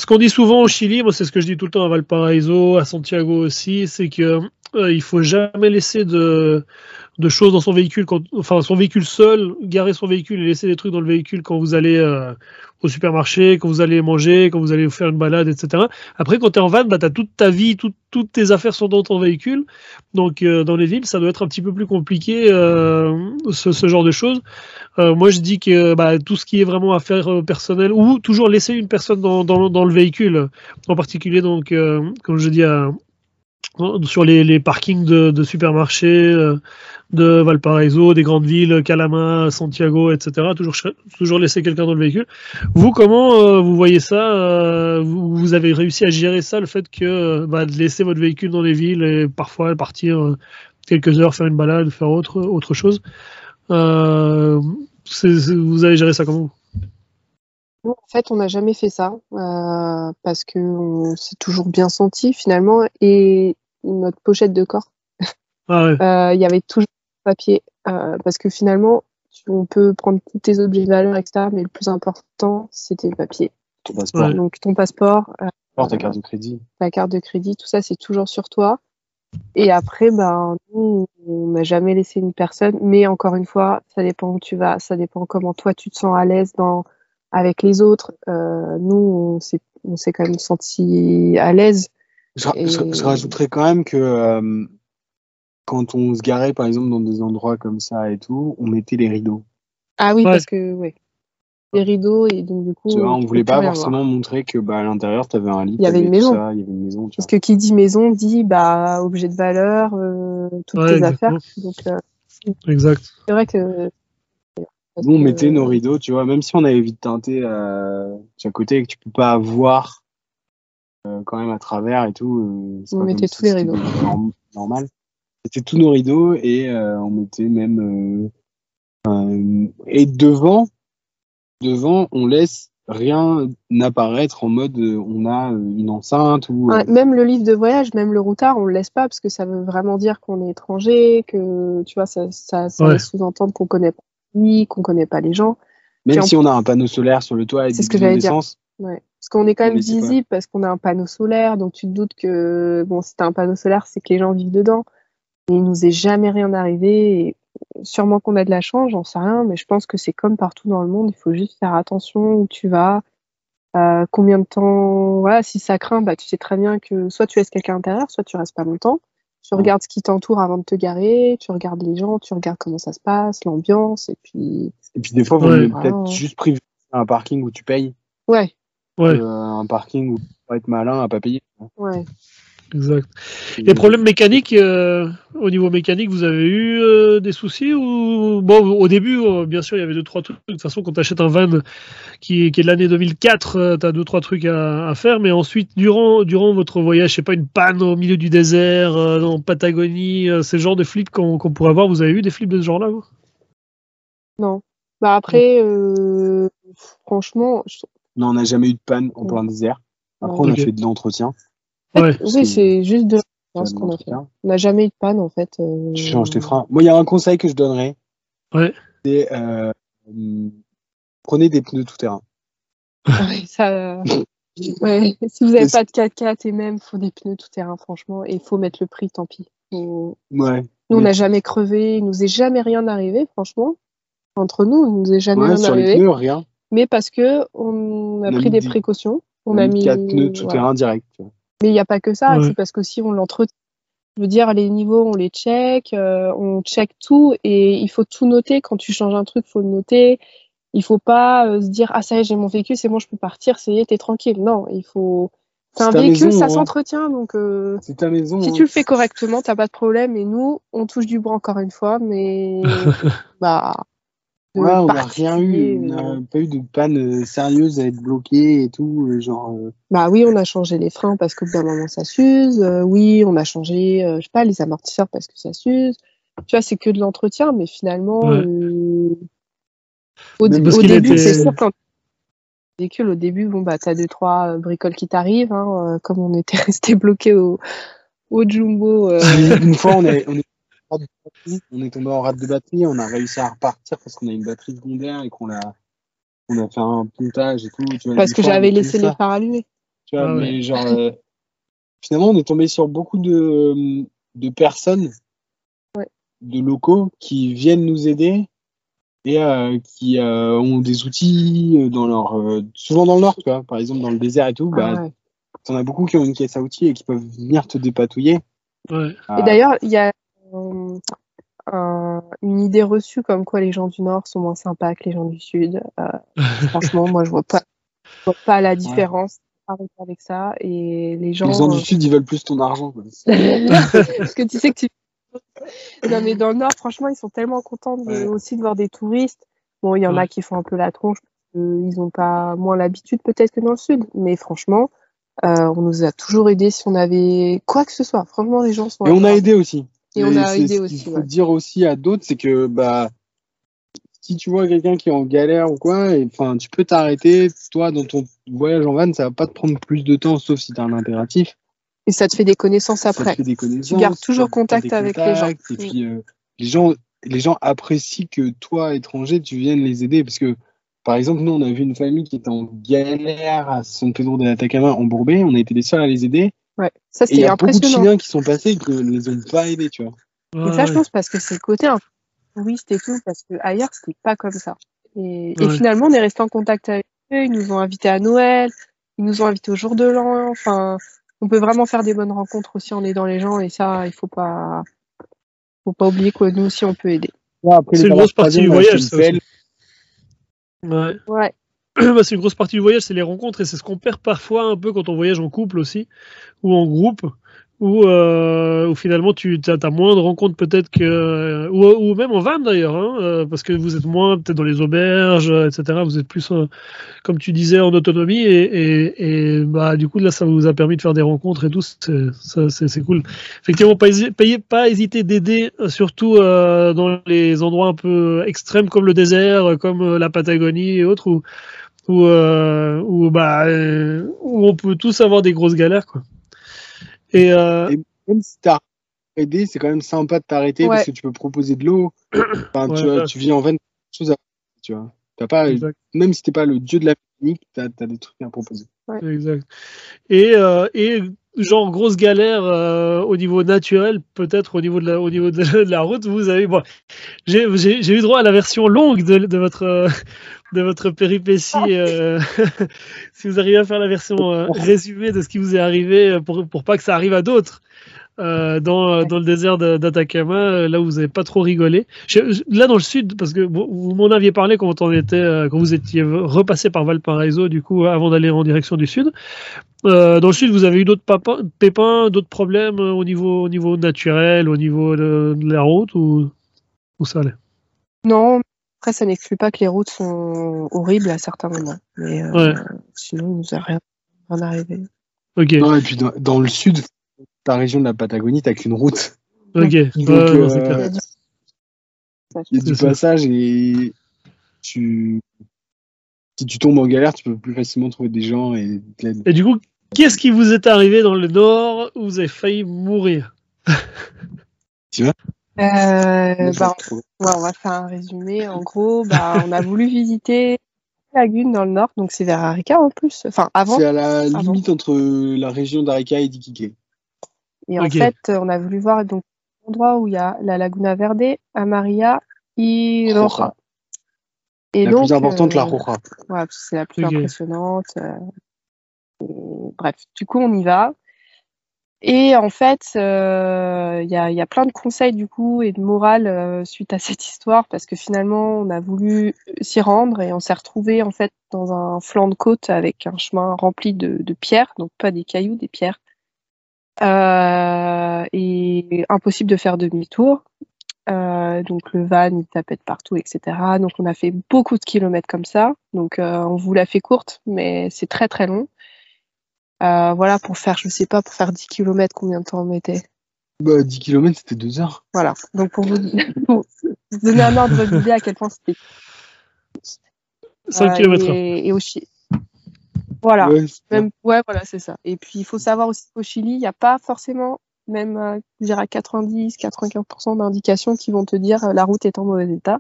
S1: qu'on- dit souvent au Chili, moi c'est ce que je dis tout le temps à Valparaiso, à Santiago aussi, c'est que euh, il faut jamais laisser de, de choses dans son véhicule, quand, enfin son véhicule seul, garer son véhicule et laisser des trucs dans le véhicule quand vous allez euh, au supermarché, quand vous allez manger, quand vous allez vous faire une balade, etc. Après, quand tu es en van, bah, tu as toute ta vie, tout- toutes tes affaires sont dans ton véhicule. Donc euh, dans les villes, ça doit être un petit peu plus compliqué, euh, ce, genre de choses. Moi, je dis que bah, tout ce qui est vraiment affaires personnelles, ou toujours laisser une personne dans, dans, le véhicule, en particulier, donc, comme je dis, à- sur les, parkings de, supermarchés, euh, de Valparaiso, des grandes villes, Calama, Santiago, etc. Toujours, toujours laisser quelqu'un dans le véhicule. Vous, comment euh, vous voyez ça euh, vous, avez réussi à gérer ça, le fait que bah, de laisser votre véhicule dans les villes et parfois partir quelques heures, faire une balade, faire autre, autre chose Vous avez géré ça comment
S2: Nous, en fait, on n'a jamais fait ça euh, parce que on s'est toujours bien senti finalement et notre pochette de corps,
S1: Ah ouais.
S2: euh, il y avait toujours papier euh, parce que finalement, tu- on peut prendre tous tes objets de valeur, etc. Mais le plus important, c'était le papier.
S3: Ton passeport,
S1: Ouais.
S2: Donc ton passeport, euh,
S3: ta carte de crédit.
S2: ta carte de crédit, tout ça, c'est toujours sur toi. Et après, ben, nous, on n'a jamais laissé une personne. Mais encore une fois, ça dépend où tu vas, ça dépend comment toi tu te sens à l'aise dans avec les autres. Euh, nous, on s'est, on quand même senti à l'aise.
S3: Je, je, je, rajouterais quand même que euh, quand on se garait, par exemple, dans des endroits comme ça et tout, on mettait les rideaux.
S2: Ah oui, ouais. parce que, ouais. Les rideaux, et donc du coup.
S3: Vois, on voulait pas forcément montrer que bah, à l'intérieur, tu avais un lit.
S2: Il y avait une maison.
S3: Ça, il y avait une maison
S2: parce que qui dit maison dit bah, objet de valeur, euh, toutes
S1: Ouais,
S2: tes affaires. Donc, euh,
S1: Exact.
S2: c'est vrai que.
S3: Nous, on mettait nos rideaux, tu vois, même si on avait vite teinté euh, à côté et que tu peux pas voir euh, quand même à travers et tout. euh,
S2: On mettait tous les rideaux.
S3: normal. C'était tous nos rideaux et euh, on mettait même. euh, euh, et devant, devant, on laisse rien n'apparaître en mode euh, on a une enceinte ou. euh,
S2: Ouais, même le livre de voyage, même le routard, on le laisse pas parce que ça veut vraiment dire qu'on est étranger, que tu vois, ça, ça, ça
S1: Ouais.
S2: laisse sous-entendre qu'on connaît pas pays, qu'on connaît pas les gens.
S3: même si on a un panneau solaire sur le toit et
S2: C'est
S3: des
S2: ce que j'allais dire. Ouais. Parce qu'on est quand même visible parce qu'on a un panneau solaire, donc tu te doutes que bon, si t'as un panneau solaire, c'est que les gens vivent dedans. Mais il nous est jamais rien arrivé. Et sûrement qu'on a de la chance, j'en sais rien, mais je pense que c'est comme partout dans le monde. Il faut juste faire attention où tu vas, euh, combien de temps. Voilà, si ça craint, bah tu sais très bien que soit tu laisses quelqu'un à l'intérieur, soit tu restes pas longtemps. Tu regardes ce qui t'entoure avant de te garer, tu regardes les gens, tu regardes comment ça se passe, l'ambiance, et puis
S3: et puis des fois, vaut
S1: Ouais.
S3: peut-être
S2: Ah.
S3: juste privilégier un parking où tu payes.
S2: ouais,
S1: Ouais,
S3: euh, un parking où tu peux être malin à pas payer.
S2: ouais.
S1: exact. Les problèmes mécaniques, euh, au niveau mécanique, vous avez eu euh, des soucis ou bon au début, euh, bien sûr, il y avait deux trois trucs. De toute façon, quand tu achètes un van qui est, qui est de l'année 2004, tu as deux trois trucs à, à faire. Mais ensuite, durant durant votre voyage, je sais pas, une panne au milieu du désert, euh, en Patagonie, euh, c'est le genre de flips qu'on pourrait avoir. Vous avez eu des flips de ce genre-là vous?
S2: Non. Bah après, euh, franchement, je-
S3: Non, on n'a jamais eu de panne en plein désert. Après, on a fait de l'entretien.
S1: Ouais.
S2: oui, c'est juste de On n'a jamais eu de panne en fait. euh,
S3: Tu changes tes freins. Moi, il y a un conseil que je donnerais.
S1: Ouais.
S3: C'est euh, prenez des pneus tout terrain. (laughs)
S2: Ouais, ça, ouais. Si vous n'avez pas de 4x4 et même, faut des pneus tout terrain, franchement. Et il faut mettre le prix, tant pis. Faut-
S3: Ouais.
S2: Nous, on n'a jamais crevé, il nous est jamais rien arrivé, franchement. Entre nous, il nous est jamais
S3: Ouais,
S2: rien
S3: sur les
S2: arrivé.
S3: pneus, rien.
S2: Mais parce que on a
S3: On a
S2: pris des précautions. On,
S3: On
S2: a mis
S3: mis quatre pneus tout
S2: voilà.
S3: terrain direct. tu vois.
S2: Mais il n'y a pas que ça,
S1: Ouais.
S2: c'est parce qu'aussi on l'entretient. Je veux dire, les niveaux, on les check, euh, on check tout et il faut tout noter. Quand tu changes un truc, faut le noter. Il faut pas euh, se dire ah ça y est, j'ai mon véhicule, c'est bon, je peux partir, ça y est, t'es tranquille. Non, il faut. C'est un véhicule,
S3: maison,
S2: ça
S3: hein.
S2: s'entretient, donc euh,
S3: C'est ta maison.
S2: si
S3: hein.
S2: tu le fais correctement, t'as pas de problème. Et nous, on touche du bois encore une fois, mais (laughs) bah. De
S3: Ouais, on n'a rien eu. On
S2: euh,
S3: n'a pas eu de panne euh, sérieuse à être bloqué et tout. euh, Genre, euh,
S2: Bah oui, on a changé les freins parce qu'au bout d'un moment ça s'use. Euh, oui, on a changé, euh, je sais pas, les amortisseurs parce que ça s'use. Tu vois, c'est que de l'entretien, mais finalement,
S1: Ouais.
S2: euh, au,
S3: Mais
S2: début,
S1: était-
S2: c'est sûr quand véhicule, au début, bon bah t'as deux trois euh, bricoles qui t'arrivent, hein, euh, comme on était (laughs) resté bloqué au, au jumbo. euh,
S3: une fois, on est, on est, on est tombé en rate de batterie. On a réussi à repartir parce qu'on a une batterie secondaire et qu'on a, on a fait un pontage et tout. Tu vois,
S2: parce que j'avais laissé les phares allumés.
S3: Tu vois,
S1: Ah ouais.
S3: mais genre, euh, finalement, on est tombé sur beaucoup de, de personnes,
S2: Ouais.
S3: de locaux qui viennent nous aider et euh, qui euh, ont des outils dans leur, euh, souvent dans le nord, tu vois, par exemple dans le désert et tout, bah,
S2: Ah ouais.
S3: t'en as beaucoup qui ont une caisse à outils et qui peuvent venir te dépatouiller.
S1: Ouais.
S2: Et d'ailleurs, il y a un- une idée reçue comme quoi les gens du Nord sont moins sympas que les gens du Sud. Euh, (laughs) franchement, moi, je vois pas, je vois pas la différence. Avec ça. Et les gens.
S3: les gens du
S2: euh,
S3: sud, ils veulent plus ton argent. (laughs)
S2: Parce que tu sais que tu. (laughs) Non, mais dans le Nord, franchement, ils sont tellement contents de-
S3: Ouais.
S2: aussi de voir des touristes. Bon, il y en a qui font un peu la tronche. Ils ont pas moins l'habitude peut-être que dans le Sud. Mais franchement, euh, on nous a toujours aidés si on avait quoi que ce soit. Franchement, les gens sont.
S3: Et on a aidé aussi.
S2: Et on a aidé
S3: ce
S2: aussi,
S3: qu'il faut dire aussi à d'autres, c'est que bah si tu vois quelqu'un qui est en galère ou quoi, enfin tu peux t'arrêter. Toi, dans ton voyage en van, ça va pas te prendre plus de temps, sauf si tu as un impératif.
S2: Et ça te fait des connaissances
S3: Ça te
S2: après.
S3: fait des connaissances,
S2: gardes toujours
S3: te
S2: contact avec les gens.
S3: Et puis euh, les gens, les gens apprécient que toi, étranger, tu viennes les aider parce que par exemple, nous, on a vu une famille qui était en galère à San Pedro de l'Atacama embourbée. On a été les seuls à les aider.
S2: Ouais, ça
S3: Et il y a beaucoup de
S2: impressionnant.
S3: Chiliens qui sont passés et qui ne les ont pas aidés, tu vois.
S2: Et ça, je pense, parce que c'est le côté un peu touriste et tout, parce que ailleurs, c'était pas comme ça. Et, et
S1: Ouais.
S2: finalement, on est resté en contact avec eux, ils nous ont invités à Noël, ils nous ont invités au jour de l'an, enfin, on peut vraiment faire des bonnes rencontres aussi en aidant les gens, et ça, il faut pas, faut pas oublier que nous aussi, on peut aider.
S3: après,
S1: C'est une grosse partie du voyage, ça. Ouais.
S2: Ouais, (clears throat)
S1: c'est une grosse partie du voyage, c'est les rencontres et c'est ce qu'on perd parfois un peu quand on voyage en couple aussi ou en groupe où, euh, finalement tu as, moins de rencontres peut-être que ou, ou même en van d'ailleurs hein, euh, parce que vous êtes moins peut-être dans les auberges euh, etc vous êtes plus euh, comme tu disais en autonomie et, bah du coup là ça vous a permis de faire des rencontres et tout c'est cool. Effectivement pas, payez- pas hésiter d'aider euh, surtout euh, dans les endroits un peu extrêmes comme le désert euh, comme euh, la Patagonie et autres où où, euh, où, bah, euh, où on peut tous avoir des grosses galères. Quoi. Et, euh,
S3: Et même si t'as aidé, c'est quand même sympa de t'arrêter
S2: Ouais.
S3: parce que tu peux proposer de l'eau. (coughs) Enfin, tu,
S1: Ouais,
S3: vois,
S1: ouais.
S3: tu vis en vain chose à tu vois. T'as pas,
S1: exact,
S3: même si t'es pas le dieu de la technique, t'as as des trucs à proposer.
S1: exact. Et, euh, et genre grosse galère euh, au niveau naturel, peut-être au niveau de la, au niveau de, (laughs) de la route, vous avez. Bon, j'ai eu droit à la version longue de, de votre euh, de votre péripétie. euh, (laughs) si vous arrivez à faire la version résumée de ce qui vous est arrivé pour pour pas que ça arrive à d'autres. Euh, dans, euh, dans le désert d'Atacama, euh, là où vous n'avez pas trop rigolé. Je- là dans le sud, parce que vous, vous m'en aviez parlé quand on était, quand vous étiez repassé par Valparaiso, du coup, avant d'aller en direction du sud. Euh, dans le sud, vous avez eu d'autres pépins, d'autres problèmes au niveau, au niveau naturel, au niveau de, de la route ou, ou ça allait?
S2: Non, après, ça n'exclut pas que les routes sont horribles à certains moments, mais euh,
S1: Ouais.
S2: sinon, il nous a rien, rien arrivé.
S1: Ok,
S3: Non, et puis dans, dans le sud, ta région de la Patagonie, t'as qu'une route.
S1: ok.
S3: Donc,
S1: ouais,
S3: euh,
S1: clair.
S2: Il y a du-
S3: passage et tu, si tu tombes en galère, tu peux plus facilement trouver des gens et de l'aide.
S1: Et du coup, qu'est-ce qui vous est arrivé dans le nord où vous avez failli mourir (laughs)
S2: Euh,
S3: Je
S2: bah,
S3: trouve.
S2: Ouais, on va faire un résumé. En gros, bah, on a voulu visiter la lagune dans le nord, donc c'est vers Arica en plus. Enfin, avant.
S3: C'est à la limite entre la région d'Arica et d'Iquique.
S2: Et en fait, on a voulu voir donc l'endroit où il y a la Laguna Verde, Amaria et Roja. Et
S3: La
S2: donc,
S3: plus importante, la
S2: euh,
S3: Roja.
S2: ouais, c'est la plus impressionnante. euh, et bref, du coup, on y va. Et en fait, euh, il y, a, il y a plein de conseils du coup et de morale euh, suite à (laughs) cette histoire parce que finalement, on a voulu s'y rendre et on s'est retrouvé en fait dans un flanc de côte avec un chemin rempli de, de pierres, donc pas des cailloux, des pierres. Euh, et impossible de faire demi-tour. Euh, donc le van il tapait de partout, etc. Donc on a fait beaucoup de kilomètres comme ça. Donc euh, on vous l'a fait courte, mais c'est très très long. Euh, voilà, pour faire, je sais pas, pour faire 10 km, combien de temps on mettait
S3: Bah, 10 km, c'était 2 heures.
S2: Voilà. Donc pour vous, (laughs) pour vous donner un ordre d'idée à quel point c'était
S1: 5
S2: euh,
S1: km
S2: et, et au Chili. Voilà.
S3: Ouais, c'est
S2: Même, ouais, voilà, c'est ça. Et puis, il faut savoir aussi qu'au Chili, il n'y a pas forcément, même, euh, je dirais à 90-95% d'indications qui vont te dire euh, la route est en mauvais état.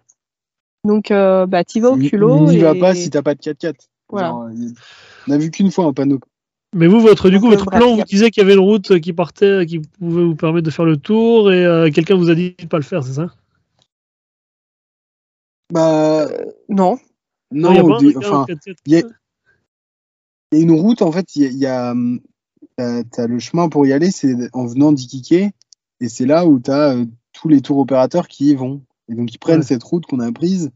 S2: Donc, euh, bah, t'y vas au culot.
S3: N'y va
S2: et-
S3: pas si t'as pas de 4x4.
S2: Voilà.
S3: Genre, y- on a vu qu'une fois un panneau.
S1: Mais vous, votre, du coup,
S2: euh,
S1: votre plan, vous disiez qu'il y avait une route qui partait, qui pouvait vous permettre de faire le tour, et euh, quelqu'un vous a dit de pas le faire, c'est ça?
S3: Bah,
S2: Non.
S3: non,
S1: il y a
S3: au
S1: pas un
S3: dé-
S1: gars
S3: enfin,
S1: en 4x4.
S3: il y a- il y a une route, en fait, il y a, il y a, hum, t'as, t'as le chemin pour y aller, c'est en venant d'Iquique, et c'est là où t'as euh, tous les tours opérateurs qui y vont. Et donc, ils prennent
S1: Ouais.
S3: cette route qu'on a prise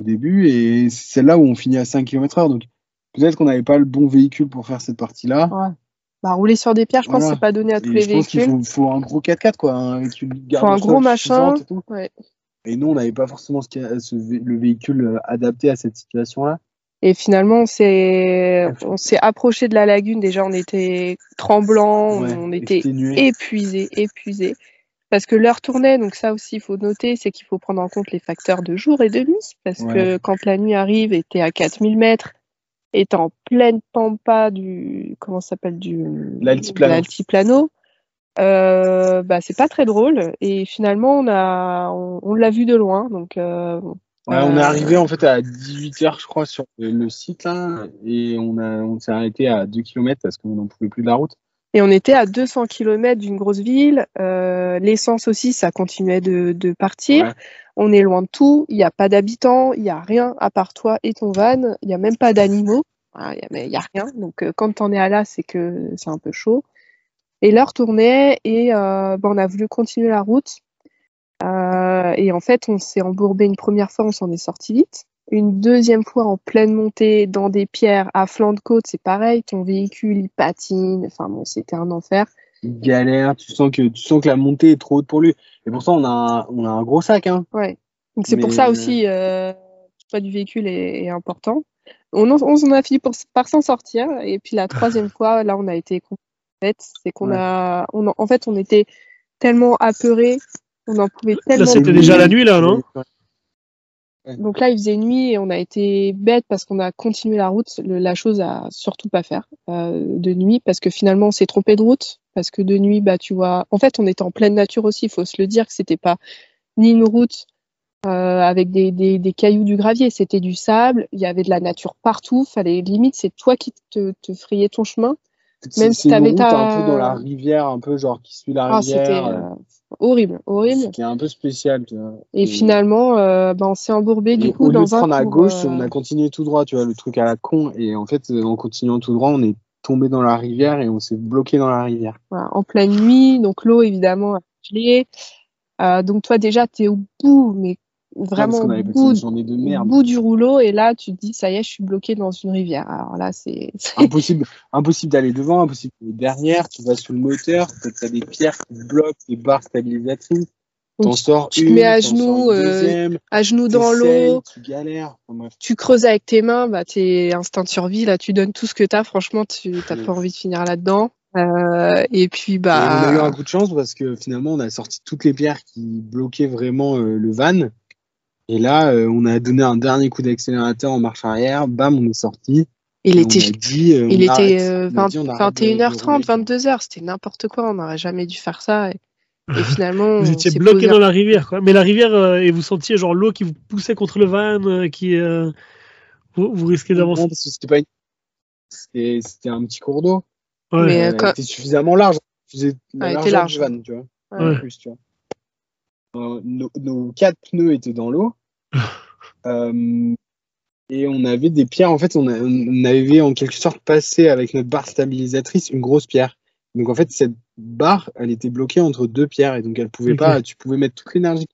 S3: au début, et c'est celle-là où on finit à 5 km heure. Donc, peut-être qu'on n'avait pas le bon véhicule pour faire cette partie-là.
S2: Ouais. Bah, rouler sur des pierres, je pense que c'est pas donné à tous
S3: Et
S2: les
S3: je pense qu'il
S2: véhicules.
S3: faut, faut un gros 4x4, quoi, véhicule garde
S2: un gros machin.
S3: et.
S2: Ouais.
S3: Et nous, on n'avait pas forcément ce, le véhicule euh, adapté à cette situation-là.
S2: Et finalement, on s'est, on s'est approché de la lagune. Déjà, on était tremblant,
S3: Ouais,
S2: on était épuisé, épuisé. Parce que l'heure tournait, donc ça aussi, il faut noter, c'est qu'il faut prendre en compte les facteurs de jour et de nuit. Parce
S3: Ouais.
S2: que quand la nuit arrive et t'es à 4000 mètres, et t'es en pleine pampa du, comment ça s'appelle, du,
S3: L'altiplano.
S2: l'altiplano, euh, bah, c'est pas très drôle. Et finalement, on a, on, on l'a vu de loin, donc, euh,
S3: Ouais, on est arrivé en fait à 18h, je crois, sur le, site là, et on, a, on s'est arrêté à 2 km parce qu'on n'en pouvait plus de la route.
S2: Et on était à 200 km d'une grosse ville. Euh, L'essence aussi, ça continuait de, de partir.
S3: Ouais.
S2: On est loin de tout. Il n'y a pas d'habitants. Il n'y a rien à part toi et ton van. Il n'y a même pas d'animaux. Voilà, Il n'y a rien. Donc, euh, quand t'en es à là, c'est que c'est un peu chaud. Et l'heure tournait et euh, ben, on a voulu continuer la route. Euh, et en fait, on s'est embourbé une première fois, on s'en est sorti vite. Une deuxième fois en pleine montée dans des pierres à flanc de côte, c'est pareil, ton véhicule il patine, enfin bon, c'était un enfer.
S3: Il galère, tu sens que tu sens que la montée est trop haute pour lui. Et pour ça, on a un, on a un gros sac, hein.
S2: Ouais. Donc c'est pour ça
S3: euh,
S2: aussi, euh, le choix du véhicule est, est important. On, en- on en a fini pour- par s'en sortir. Et puis la (laughs) troisième fois, là, on a été complète. C'est qu'on
S3: Ouais.
S2: a, on, en- en fait, on était tellement apeurés, on en pouvait tellement.
S1: Là, c'était déjà la nuit, là, non
S2: Donc là, il faisait nuit et on a été bête parce qu'on a continué la route. Le- la chose à surtout pas faire euh, de nuit parce que finalement, on s'est trompé de route. Parce que de nuit, bah, tu vois, en fait, on était en pleine nature aussi. Il faut se le dire que c'était pas ni une route euh, avec des, des, des cailloux, du gravier. C'était du sable. Il y avait de la nature partout. Fallait limite, c'est toi qui te, te frayais ton chemin. Même si t'avais ta-
S3: un peu dans la rivière, un peu genre qui suit la
S2: Ah,
S3: rivière,
S2: euh, horrible,
S3: euh,
S2: horrible.
S3: qui est un peu spécial, tu vois.
S2: Et finalement, euh, bah, on s'est embourbé du
S3: au
S2: coup
S3: lieu de
S2: un
S3: à
S2: cours,
S3: gauche,
S2: euh,
S3: on a continué tout droit, tu vois, le truc à la con. Et en fait, en continuant tout droit, on est tombé dans la rivière et on s'est bloqué dans la rivière.
S2: voilà, en pleine nuit, donc l'eau évidemment a gelé. Donc toi déjà tu es au bout, mais vraiment
S3: parce qu'on
S2: au bout,
S3: de merde.
S2: du rouleau, et là tu te dis ça y est, je suis bloqué dans une rivière. Alors là c'est (laughs)
S3: Impossible, impossible d'aller devant, impossible d'aller derrière. Tu vas sous le moteur, t'as des pierres qui bloquent, des barres stabilisatrices. T'en sors
S2: tu te mets à genoux, euh, à genoux dans l'eau,
S3: Tu galères. Enfin, bref.
S2: tu creuses avec tes mains, bah t'es instinct de survie, là tu donnes tout ce que t'as. Franchement, tu t'as pas envie de finir là-dedans. Euh, et puis
S3: Et on a eu un
S2: bah
S3: coup de chance parce que finalement, on a sorti toutes les pierres qui bloquaient vraiment euh, le van. Et là, euh, on a donné un dernier coup d'accélérateur en marche arrière. Bam, on est sorti.
S2: il était
S3: on a dit, euh,
S2: Il
S3: on
S2: était
S3: arrête.
S2: euh,
S3: On a
S2: 20
S3: dit, on arrête de- de
S2: 21h30,
S3: rouler.
S2: 22h, c'était n'importe quoi, on n'aurait jamais dû faire ça. Et, et (laughs) finalement,
S1: Vous
S2: on
S1: étiez bloqué
S2: posé
S1: dans la rivière, quoi. Mais la rivière, euh, et vous sentiez genre l'eau qui vous poussait contre le van, euh, qui. euh, vous, vous risquez d'avancer.
S3: Non, parce que c'était pas une- C'était c'était un petit cours d'eau.
S1: Ouais.
S2: Mais, euh,
S3: Elle
S2: quand-
S3: était suffisamment large. Faisait la
S2: Elle était
S3: largeur
S2: large.
S3: du van, tu vois.
S2: Ouais.
S3: En plus, tu vois. Euh, nos, nos quatre pneus étaient dans l'eau. (laughs) Euh, et on avait des pierres. En fait, on, a- on avait en quelque sorte passé avec notre barre stabilisatrice une grosse pierre. Donc en fait, cette barre, elle était bloquée entre deux pierres et donc elle pouvait pas. Tu pouvais mettre toute l'énergie.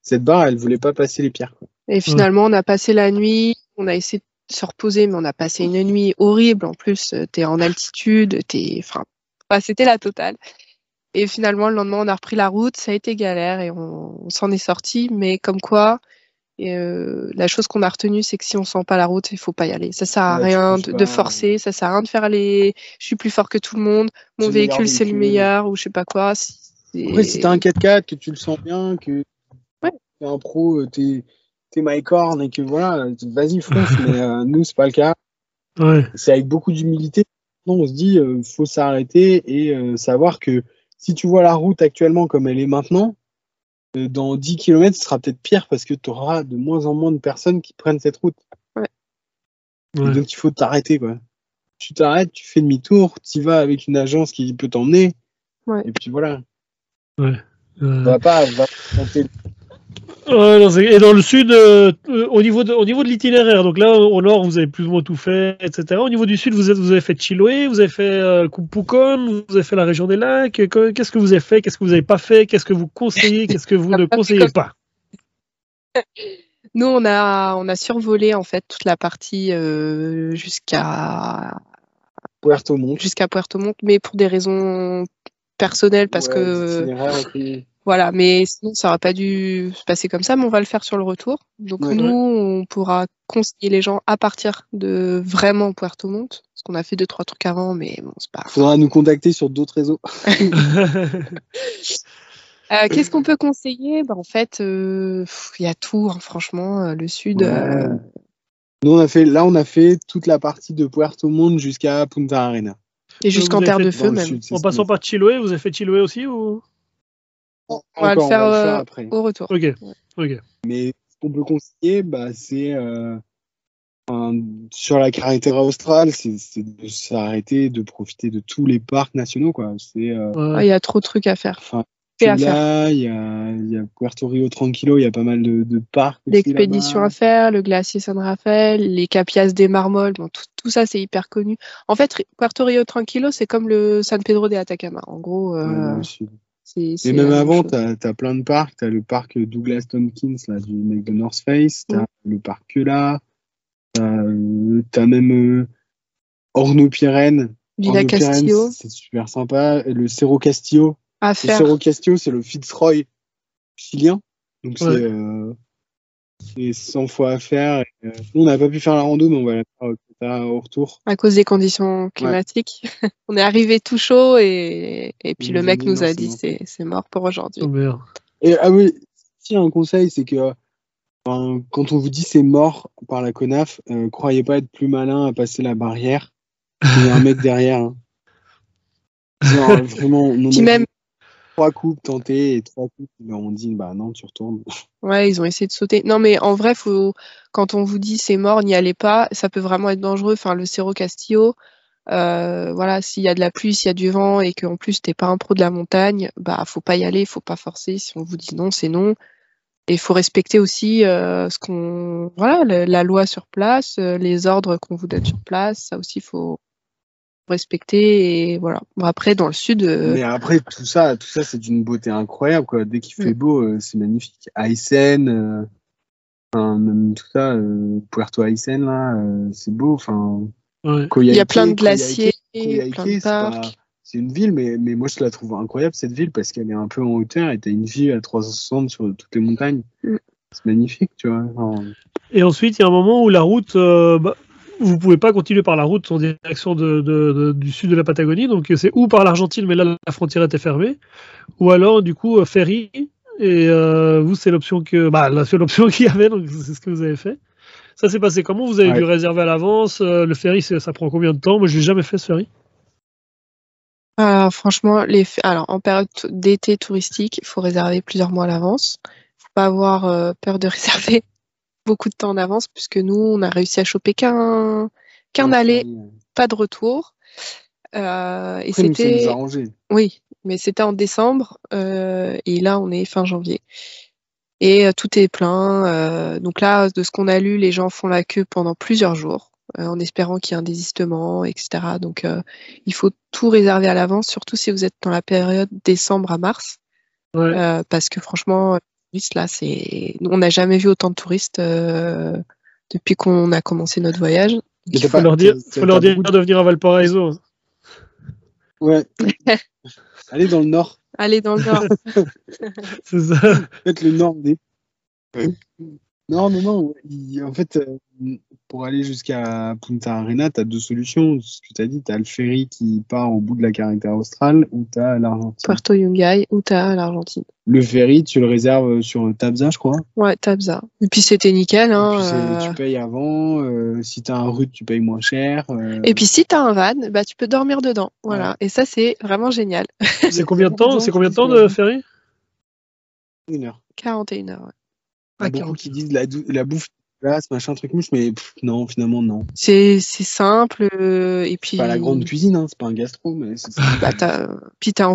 S3: Cette barre, elle voulait pas passer les pierres. quoi.
S2: Et finalement, on a passé la nuit, on a essayé de se reposer, mais on a passé une nuit horrible. En plus, tu es en altitude, t'es, enfin, enfin, c'était la totale. Et finalement, le lendemain, on a repris la route, ça a été galère et on, on s'en est sorti. Mais comme quoi, et, euh, la chose qu'on a retenue, c'est que si on sent pas la route, il faut pas y aller. Ça sert à
S3: Ouais,
S2: rien de, forcer, ça sert à rien de faire les. Je suis plus fort que tout le monde, mon véhicule c'est le meilleur ou je sais pas quoi.
S3: Après, si t'as un 4x4, que tu le sens bien, que
S2: Ouais.
S3: t'es un pro, euh, t'es t'es Mycorn et que voilà, vas-y, fonce. (laughs) mais euh, nous, c'est pas le cas.
S1: Ouais.
S3: c'est avec beaucoup d'humilité. On se dit, euh, faut s'arrêter et euh, savoir que si tu vois la route actuellement comme elle est maintenant, euh, dans 10 km, ce sera peut-être pire parce que tu auras de moins en moins de personnes qui prennent cette route.
S1: ouais.
S3: Et donc, il faut t'arrêter, quoi. Tu t'arrêtes, tu fais demi-tour, tu vas avec une agence qui peut t'emmener.
S2: Ouais.
S3: Et puis voilà.
S1: Euh,
S3: On va pas, va
S1: Ouais, et dans le sud, euh, euh, au niveau de, au niveau de l'itinéraire, donc là au nord vous avez plus ou moins tout fait, etc. Au niveau du sud, vous, êtes, vous avez fait Chiloé, vous avez fait euh, Kumpukon, vous avez fait la région des lacs. que- Qu'est-ce que vous avez fait? Qu'est-ce que vous n'avez pas fait? Qu'est-ce que vous conseillez? Qu'est-ce que vous (laughs) ne conseillez pas?
S2: Nous, on a, on a survolé en fait toute la partie euh, jusqu'à
S3: Puerto Montt.
S2: jusqu'à Puerto Montt, mais pour des raisons personnelles parce
S3: Ouais,
S2: que. Voilà. Mais sinon, ça aurait pas dû se passer comme ça. Mais on va le faire sur le retour. Donc
S3: Ouais.
S2: nous, on pourra conseiller les gens à partir de vraiment Puerto Montt, parce qu'on a fait deux trois trucs avant, mais bon, c'est pas.
S3: Faudra nous contacter sur d'autres réseaux. (laughs) (laughs)
S2: Euh, Qu'est-ce qu'on peut conseiller? Bah, En fait, euh, il y a tout, hein, franchement. euh, le sud, euh,
S3: Nous, on a fait, là, on a fait toute la partie de Puerto Montt jusqu'à Punta Arena.
S2: et jusqu'en terre de feu même.
S3: sud,
S1: En passant par Chiloé, vous avez fait Chiloé aussi ou?
S2: On va le faire, euh,
S3: après.
S2: Au retour.
S1: Ok.
S3: Mais ce qu'on peut conseiller, bah, c'est euh, sur la caractère australe, c'est de s'arrêter, de profiter de tous les parcs nationaux. Quoi.
S2: Euh, il y a trop de trucs à faire.
S3: Là, il y a, y a, Puerto Rio Tranquilo, il y a pas mal de, de parcs.
S2: L'expédition à faire, le glacier San Rafael, les Capias des Marmoles, bon, tout, ça c'est hyper connu. En fait, Puerto Rio Tranquilo, c'est comme le San Pedro de Atacama. En gros, euh,
S3: et même avant, tu as, plein de parcs. Tu as le parc Douglas Tompkins là, du mec de North Face, tu as le parc Kula, tu as, même euh, Orno Pirene.
S2: Villa Castillo.
S3: C'est super sympa. le Cerro Castillo.
S2: le
S3: Cerro Castillo, c'est le Fitzroy chilien. Donc c'est euh, 100 fois à faire. Euh, nous, on n'a pas pu faire la rando, mais on va la faire au retour.
S2: À cause des conditions climatiques. (laughs) on est arrivé tout chaud et, et puis le mec nous a dit c'est mort pour aujourd'hui.
S1: Oh,
S3: et ah oui, si un conseil, c'est que quand on vous dit c'est mort par la CONAF, euh, croyez pas être plus malin à passer la barrière. Il y a un mec derrière. Hein. (laughs) vraiment,
S2: même,
S3: trois coupes tentées et trois coupes, on dit bah non, tu retournes.
S2: Ouais, ils ont essayé de sauter. Non, mais en vrai, faut, quand on vous dit c'est mort, n'y allez pas, ça peut vraiment être dangereux. Enfin, le Cerro Castillo, euh, voilà, s'il y a de la pluie, s'il y a du vent et qu'en plus t'es pas un pro de la montagne, bah faut pas y aller, faut pas forcer. Si on vous dit non, c'est non. Et faut respecter aussi euh, ce qu'on, voilà, la, loi sur place, euh, les ordres qu'on vous donne sur place. Ça aussi, faut respecter et voilà. Bon, après dans le sud. Euh,
S3: Mais après tout ça, tout ça c'est d'une beauté incroyable quoi. Dès qu'il fait mm. beau, euh, c'est magnifique. Aysen, euh, enfin, même tout ça, Puerto Aysen là, c'est beau. Enfin.
S2: Il y a plein de glaciers, plein de parcs.
S3: C'est une ville, mais, mais moi je la trouve incroyable cette ville parce qu'elle est un peu en hauteur et t'as une vue à 360 sur toutes les montagnes. Mm. C'est magnifique, tu vois.
S1: Et ensuite, il y a un moment où la route, bah, vous pouvez pas continuer par la route en direction de, du sud de la Patagonie, donc c'est ou par l'Argentine, mais là la frontière était fermée, ou alors du coup euh, ferry. Et euh, vous, c'est l'option que, bah, la seule option (laughs) qu'il y avait, donc c'est ce que vous avez fait. Ça s'est passé comment? Vous avez dû réserver à l'avance euh, Le ferry, ça prend combien de temps? Moi, je l'ai jamais fait ce ferry.
S2: franchement, les, alors en période d'été touristique, il faut réserver plusieurs mois à l'avance. Il faut pas avoir peur de (laughs) réserver beaucoup de temps en avance, puisque nous, on a réussi à choper qu'un qu'un aller, pas de retour. Euh, et c'était. Oui, mais c'était en décembre, euh, et là, on est fin janvier. Et euh, tout est plein. donc là, de ce qu'on a lu, les gens font la queue pendant plusieurs jours, en espérant qu'il y ait un désistement, etc. Donc il faut tout réserver à l'avance, surtout si vous êtes dans la période décembre à mars. parce que franchement, là, c'est. On n'a jamais vu autant de touristes euh, depuis qu'on a commencé notre voyage.
S1: Il faut, leur dire, faut leur dire de venir à Valparaiso.
S3: Ouais. (laughs) Allez dans le nord.
S2: Allez dans le nord. (laughs)
S1: c'est ça.
S3: Faites le nord. Non, non, non. En fait, euh, pour aller jusqu'à Punta Arena, tu as deux solutions. Ce que tu as dit, tu as le ferry qui part au bout de la caractère australe ou tu as l'Argentine.
S2: Puerto Yungay ou tu as l'Argentine.
S3: Le ferry, tu le réserves sur Tabza, je crois.
S2: Ouais, Tabza. Et puis c'était nickel. Hein,
S3: Tu euh. payes avant. Euh, si tu as un route, tu payes moins cher.
S2: Et puis si tu as un van, bah, tu peux dormir dedans. Voilà. Et ça, c'est vraiment génial.
S1: C'est combien de temps C'est combien de temps de ferry?
S3: Une heure.
S2: 41 heures, ouais.
S3: Ah, beaucoup qui disent la, la bouffe place, machin, truc mouche, mais non, finalement, non.
S2: C'est simple, euh, et puis.
S3: Pas la grande cuisine, hein, c'est pas un gastro, mais c'est (laughs)
S2: bah, Puis t'as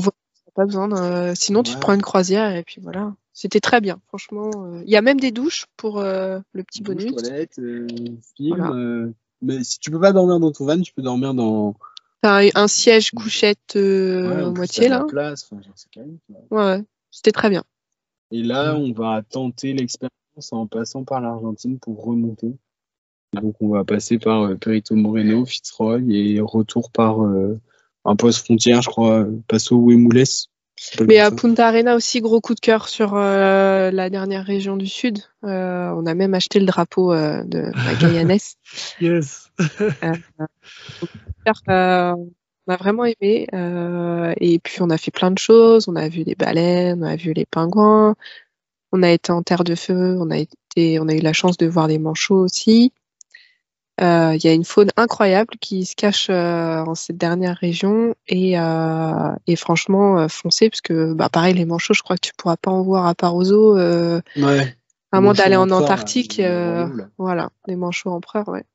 S2: pas besoin Sinon, tu prends une croisière, et puis voilà. C'était très bien, franchement. Euh, il y a même des douches pour euh, le petit bonus.
S3: toilette, film, mais si tu peux pas dormir dans ton van, tu peux dormir dans.
S2: T'as un siège couchette moitié, là.
S3: Place,
S2: ouais, c'était très bien.
S3: Et là, on va tenter l'expérience en passant par l'Argentine pour remonter. Donc on va passer par euh, Perito Moreno, Fitzroy et retour par euh, un poste frontière, je crois, Paso Huemules.
S2: Mais à Punta Arena aussi, gros coup de cœur sur euh, la dernière région du sud. on a même acheté le drapeau de Magallanes. (laughs)
S1: yes.
S2: On a vraiment aimé. et puis on a fait plein de choses. On a vu des baleines, on a vu les pingouins, on a été en terre de feu, on a été, on a eu la chance de voir des manchots aussi. Euh, il y a une faune incroyable qui se cache euh, en cette dernière région et, euh, et franchement foncez parce que bah pareil les manchots je crois que tu pourras pas en voir à part aux eaux
S3: ouais.
S2: à moins d'aller en Antarctique voilà les manchots empereurs ouais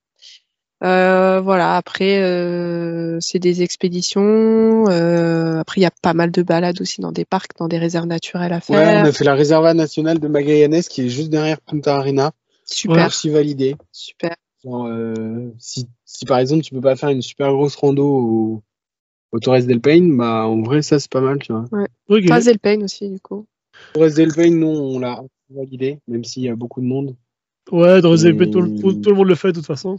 S2: Euh, voilà, après, euh, c'est des expéditions. Euh, après, il y a pas mal de balades aussi dans des parcs, dans des réserves naturelles à faire.
S3: Ouais, on a fait la réserva nationale de Magallanes qui est juste derrière Punta Arena.
S2: Super,
S3: Archi validé.
S2: super.
S3: Genre, euh, si, si par exemple tu peux pas faire une super grosse rando au, au Torres del Paine, bah en vrai ça c'est pas mal, tu vois.
S2: Pas Zelpain aussi, du coup.
S3: Torres del Paine, non, on l'a validé, même s'il y a beaucoup de monde.
S1: Ouais, dans les épées, tout, le-
S3: Et-
S1: tout- tout le monde le fait de toute façon.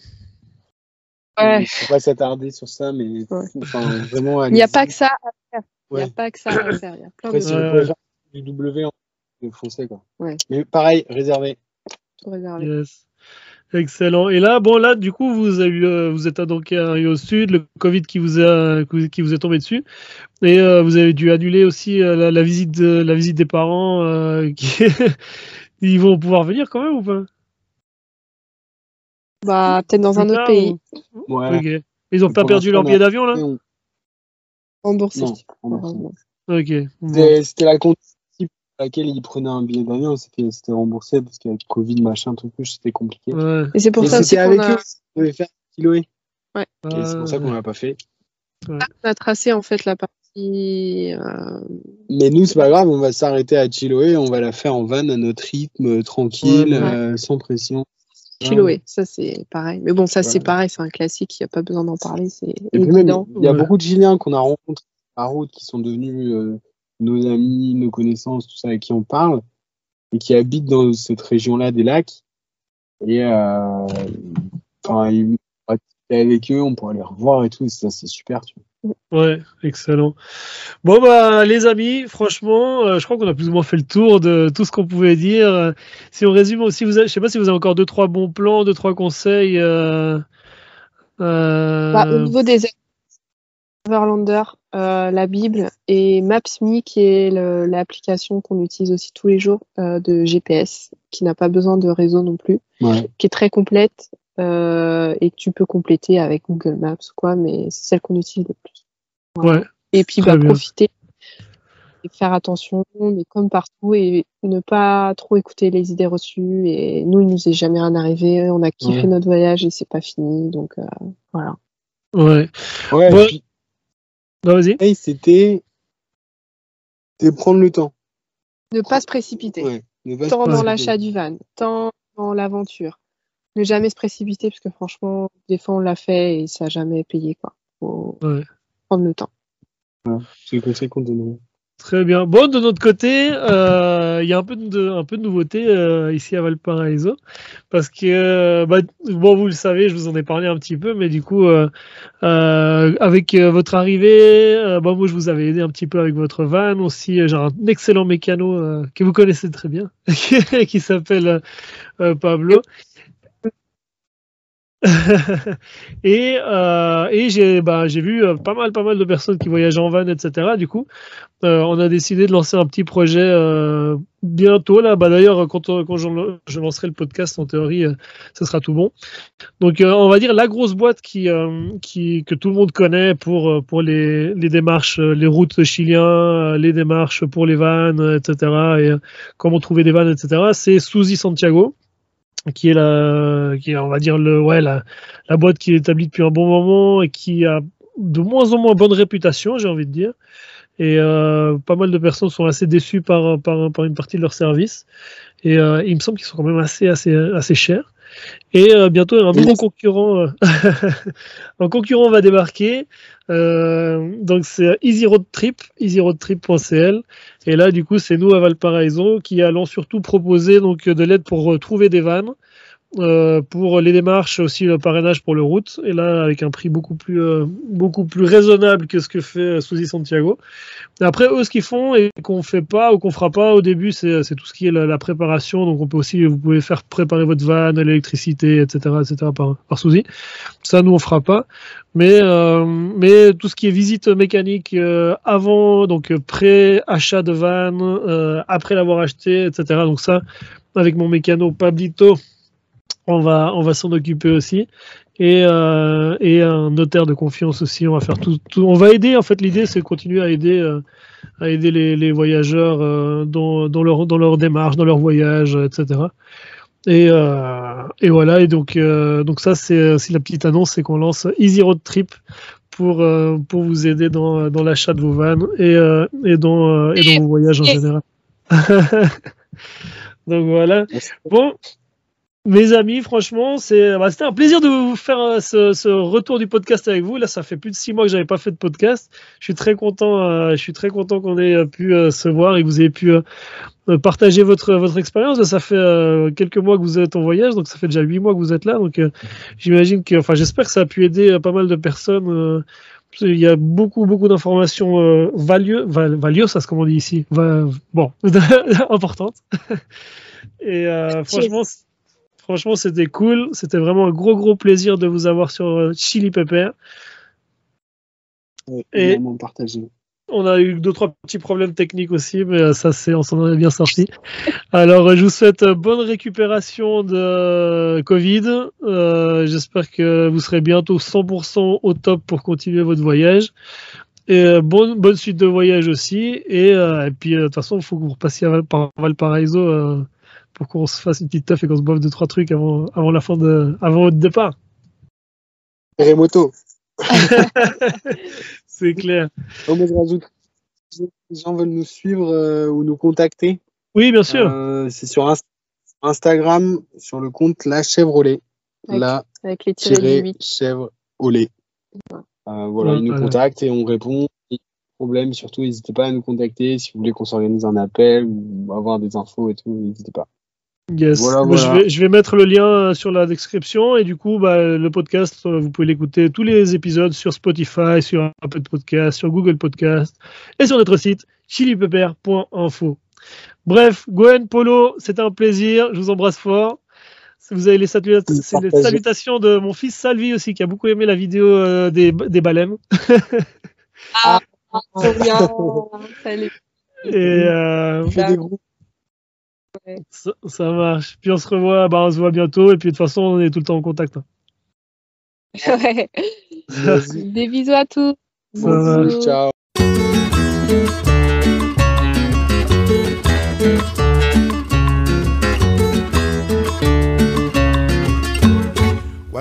S2: Ouais.
S3: Faut pas s'attarder sur ça, mais
S2: Ouais.
S3: enfin, vraiment.
S2: Il n'y a pas que ça à faire. Il n'y a pas que ça à faire. Il y a plein
S3: Après,
S2: de
S3: si
S1: Ouais,
S3: du W en de foncé, quoi.
S2: Ouais.
S3: Mais pareil, réservé.
S2: choses réservées.
S1: Yes. Excellent. Et là, bon, là, du coup, vous avez eu, euh, vous êtes donc arrivé au sud, le Covid qui vous a, qui vous est tombé dessus, et euh, vous avez dû annuler aussi euh, la, la visite, de, la visite des parents. euh, qui... (laughs) Ils vont pouvoir venir quand même ou pas?
S2: Bah, peut-être dans un autre pays.
S3: Ouais.
S1: Ils ont pas perdu leur billet d'avion là
S2: Remboursé.
S1: Ok.
S3: C'était la condition pour laquelle ils prenaient un billet d'avion, c'était remboursé parce qu'avec Covid, machin, tout plus, c'était compliqué.
S1: Ouais.
S2: Et c'est pour
S3: Et
S2: ça aussi
S3: avec
S2: a,
S3: eux qu'on devait faire Chiloé. Et c'est
S1: Ah,
S3: pour ça qu'on l'a pas fait.
S2: on a tracé en fait la partie. euh,
S3: Mais nous, c'est pas grave, on va s'arrêter à Chiloé, on va la faire en van à notre rythme, tranquille,
S1: Ouais,
S2: ouais.
S3: euh, sans pression.
S2: Chiloé, ça c'est pareil. Mais bon, ça c'est pareil, c'est un classique, il n'y a pas besoin d'en parler, c'est évident.
S3: il y a beaucoup de Chiliens qu'on a rencontrés par route qui sont devenus euh, nos amis, nos connaissances, tout ça, avec qui on parle, et qui habitent dans cette région-là des lacs. Et euh, enfin, avec eux, on pourra les revoir et tout, et ça c'est super. Tu vois.
S1: Ouais, excellent. Bon bah les amis, franchement, euh, je crois qu'on a plus ou moins fait le tour de tout ce qu'on pouvait dire. Euh, Si on résume, si vous avez, je sais pas si vous avez encore deux trois bons plans, deux trois conseils. Euh, euh,
S2: Bah, au niveau des Overlander, euh, la Bible et Maps.me qui est l'application qu'on utilise aussi tous les jours euh, de GPS, qui n'a pas besoin de réseau non plus,
S3: Ouais.
S2: qui est très complète euh, et que tu peux compléter avec Google Maps ou quoi, mais c'est celle qu'on utilise le plus.
S1: Ouais,
S2: Et puis bah,
S1: bien.
S2: profiter et faire attention, mais comme partout, et ne pas trop écouter les idées reçues. Et nous, il nous est jamais rien arrivé. On a kiffé
S3: Ouais.
S2: notre voyage et c'est pas fini. Donc euh, voilà.
S1: ouais.
S3: Ouais,
S1: Ouais.
S3: et puis,
S1: Non, vas-y.
S3: hey, c'était prendre le temps.
S2: Ne pas se précipiter.
S3: Ouais. Ne pas se
S2: tant dans l'achat du van, tant dans l'aventure. Ne jamais se précipiter parce que franchement, des fois on l'a fait et ça n'a jamais payé. Quoi. Faut
S1: Ouais.
S2: Prendre le temps.
S3: C'est le conseil qu'on donnerait.
S1: Très bien. Bon, de notre côté, euh, il y a un peu de, un peu de nouveauté euh, ici à Valparaiso, parce que, euh, bah, bon, vous le savez, je vous en ai parlé un petit peu, mais du coup, euh, euh, avec euh, votre arrivée, euh, bah, moi, je vous avais aidé un petit peu avec votre van aussi. J'ai un excellent mécano euh, que vous connaissez très bien, (laughs) qui s'appelle euh, Pablo. (laughs) et euh, et j'ai bah, vu euh, pas mal pas mal de personnes qui voyagent en van etc du coup euh, on a décidé de lancer un petit projet bientôt là. Bah d'ailleurs quand, je lancerai le podcast en théorie ce sera tout bon. Donc on va dire la grosse boîte qui que tout le monde connaît pour les démarches les routes chiliens les démarches pour les vannes etc et comment trouver des vannes etc c'est Suzy Santiago qui est la, qui est, on va dire le, ouais, la, la boîte qui est établie depuis un bon moment et qui a de moins en moins bonne réputation, j'ai envie de dire. Et euh, pas mal de personnes sont assez déçues par, par, par une partie de leur service. Et euh, il me semble qu'ils sont quand même assez, assez, assez chers. Et euh, bientôt, un nouveau concurrent, euh, (laughs) un concurrent va débarquer. Euh, donc c'est Easy Road Trip, easyroadtrip.cl. Et là, du coup, c'est nous à Valparaiso qui allons surtout proposer donc de l'aide pour trouver des vannes, euh, pour les démarches aussi le parrainage pour le route. Et là, avec un prix beaucoup plus euh, beaucoup plus raisonnable que ce que fait euh, Suzy Santiago. Après, eux, ce qu'ils font et qu'on fait pas ou qu'on fera pas au début, c'est tout ce qui est la, préparation. Donc, on peut aussi, vous pouvez faire préparer votre van, l'électricité, etc., etc. par par Suzy. Ça, nous, on fera pas. Mais, euh, mais tout ce qui est visite mécanique euh, avant, donc pré-achat de van, euh, après l'avoir acheté, etc. Donc ça, avec mon mécano Pablito, on va, on va s'en occuper aussi. Et, euh, et un notaire de confiance aussi, on va faire tout. tout- on va aider, en fait, l'idée, c'est continuer à aider, euh, à aider les, les voyageurs euh, dans, dans, leur, dans leur démarche, dans leur voyage, etc. Et, euh, et voilà, et donc, euh, donc ça, c'est la petite annonce, c'est qu'on lance Easy Road Trip pour, euh, pour vous aider dans, dans l'achat de vos vannes et, et, dans, et dans vos voyages en général. (laughs) donc voilà. Bon, mes amis, franchement, c'est, bah, c'était un plaisir de vous faire euh, ce, ce, retour du podcast avec vous. Là, ça fait plus de six mois que j'avais pas fait de podcast. Je suis très content, euh, je suis très content qu'on ait euh, pu se voir et que vous ayez pu partager votre votre expérience. Ça fait quelques mois que vous êtes en voyage, donc ça fait déjà huit mois que vous êtes là. Donc, j'imagine que, enfin, j'espère que ça a pu aider pas mal de personnes. il y a beaucoup beaucoup d'informations valieuses, valieuses, ça c'est comme on dit ici, bon, (laughs) importantes. et franchement. Franchement, c'était cool. C'était vraiment un gros, gros plaisir de vous avoir sur euh, Chili Pepper.
S3: et partagé.
S1: On a eu deux, trois petits problèmes techniques aussi, mais euh, ça, c'est, on s'en est bien sorti. (laughs) Alors, euh, je vous souhaite bonne récupération de Covid. j'espère que vous serez bientôt 100% au top pour continuer votre voyage. Et bonne, bonne suite de voyage aussi. Et, puis, de toute façon, il faut que vous repassiez par Valparaiso pour qu'on se fasse une petite teuf et qu'on se boive deux trois trucs avant, avant la fin de avant votre départ.
S3: Remoto. (laughs)
S1: C'est clair.
S3: Je rajoute, si les gens veulent nous suivre euh, ou nous contacter.
S1: Oui, bien sûr.
S3: Euh, c'est sur Instagram, sur le compte La Chevrolet.
S2: Avec,
S3: la
S2: avec les tirés
S3: chèvre au lait. Euh, voilà, ils nous contactent et on répond. Problème, surtout, n'hésitez pas à nous contacter si vous voulez qu'on s'organise un appel ou avoir des infos et tout, n'hésitez pas.
S1: Yes. Je, vais, mettre le lien euh, sur la description et du coup, bah, le podcast, euh, vous pouvez l'écouter tous les épisodes sur Spotify, sur Apple Podcast, sur Google Podcast et sur notre site chilipepper.info. Bref, Gwen, Polo, c'était un plaisir. Je vous embrasse fort. Vous avez les, salutations de mon fils Salvi aussi, qui a beaucoup aimé la vidéo euh, des, des baleines.
S2: ah, c'est bien. (laughs) Salut.
S1: Et euh, des groupes. Ça, marche. Puis on se revoit, bah, on se voit bientôt. Et puis de toute façon, on est tout le temps en contact. Hein. (laughs)
S2: Ouais. (laughs) Des bisous à tous.
S3: Ciao.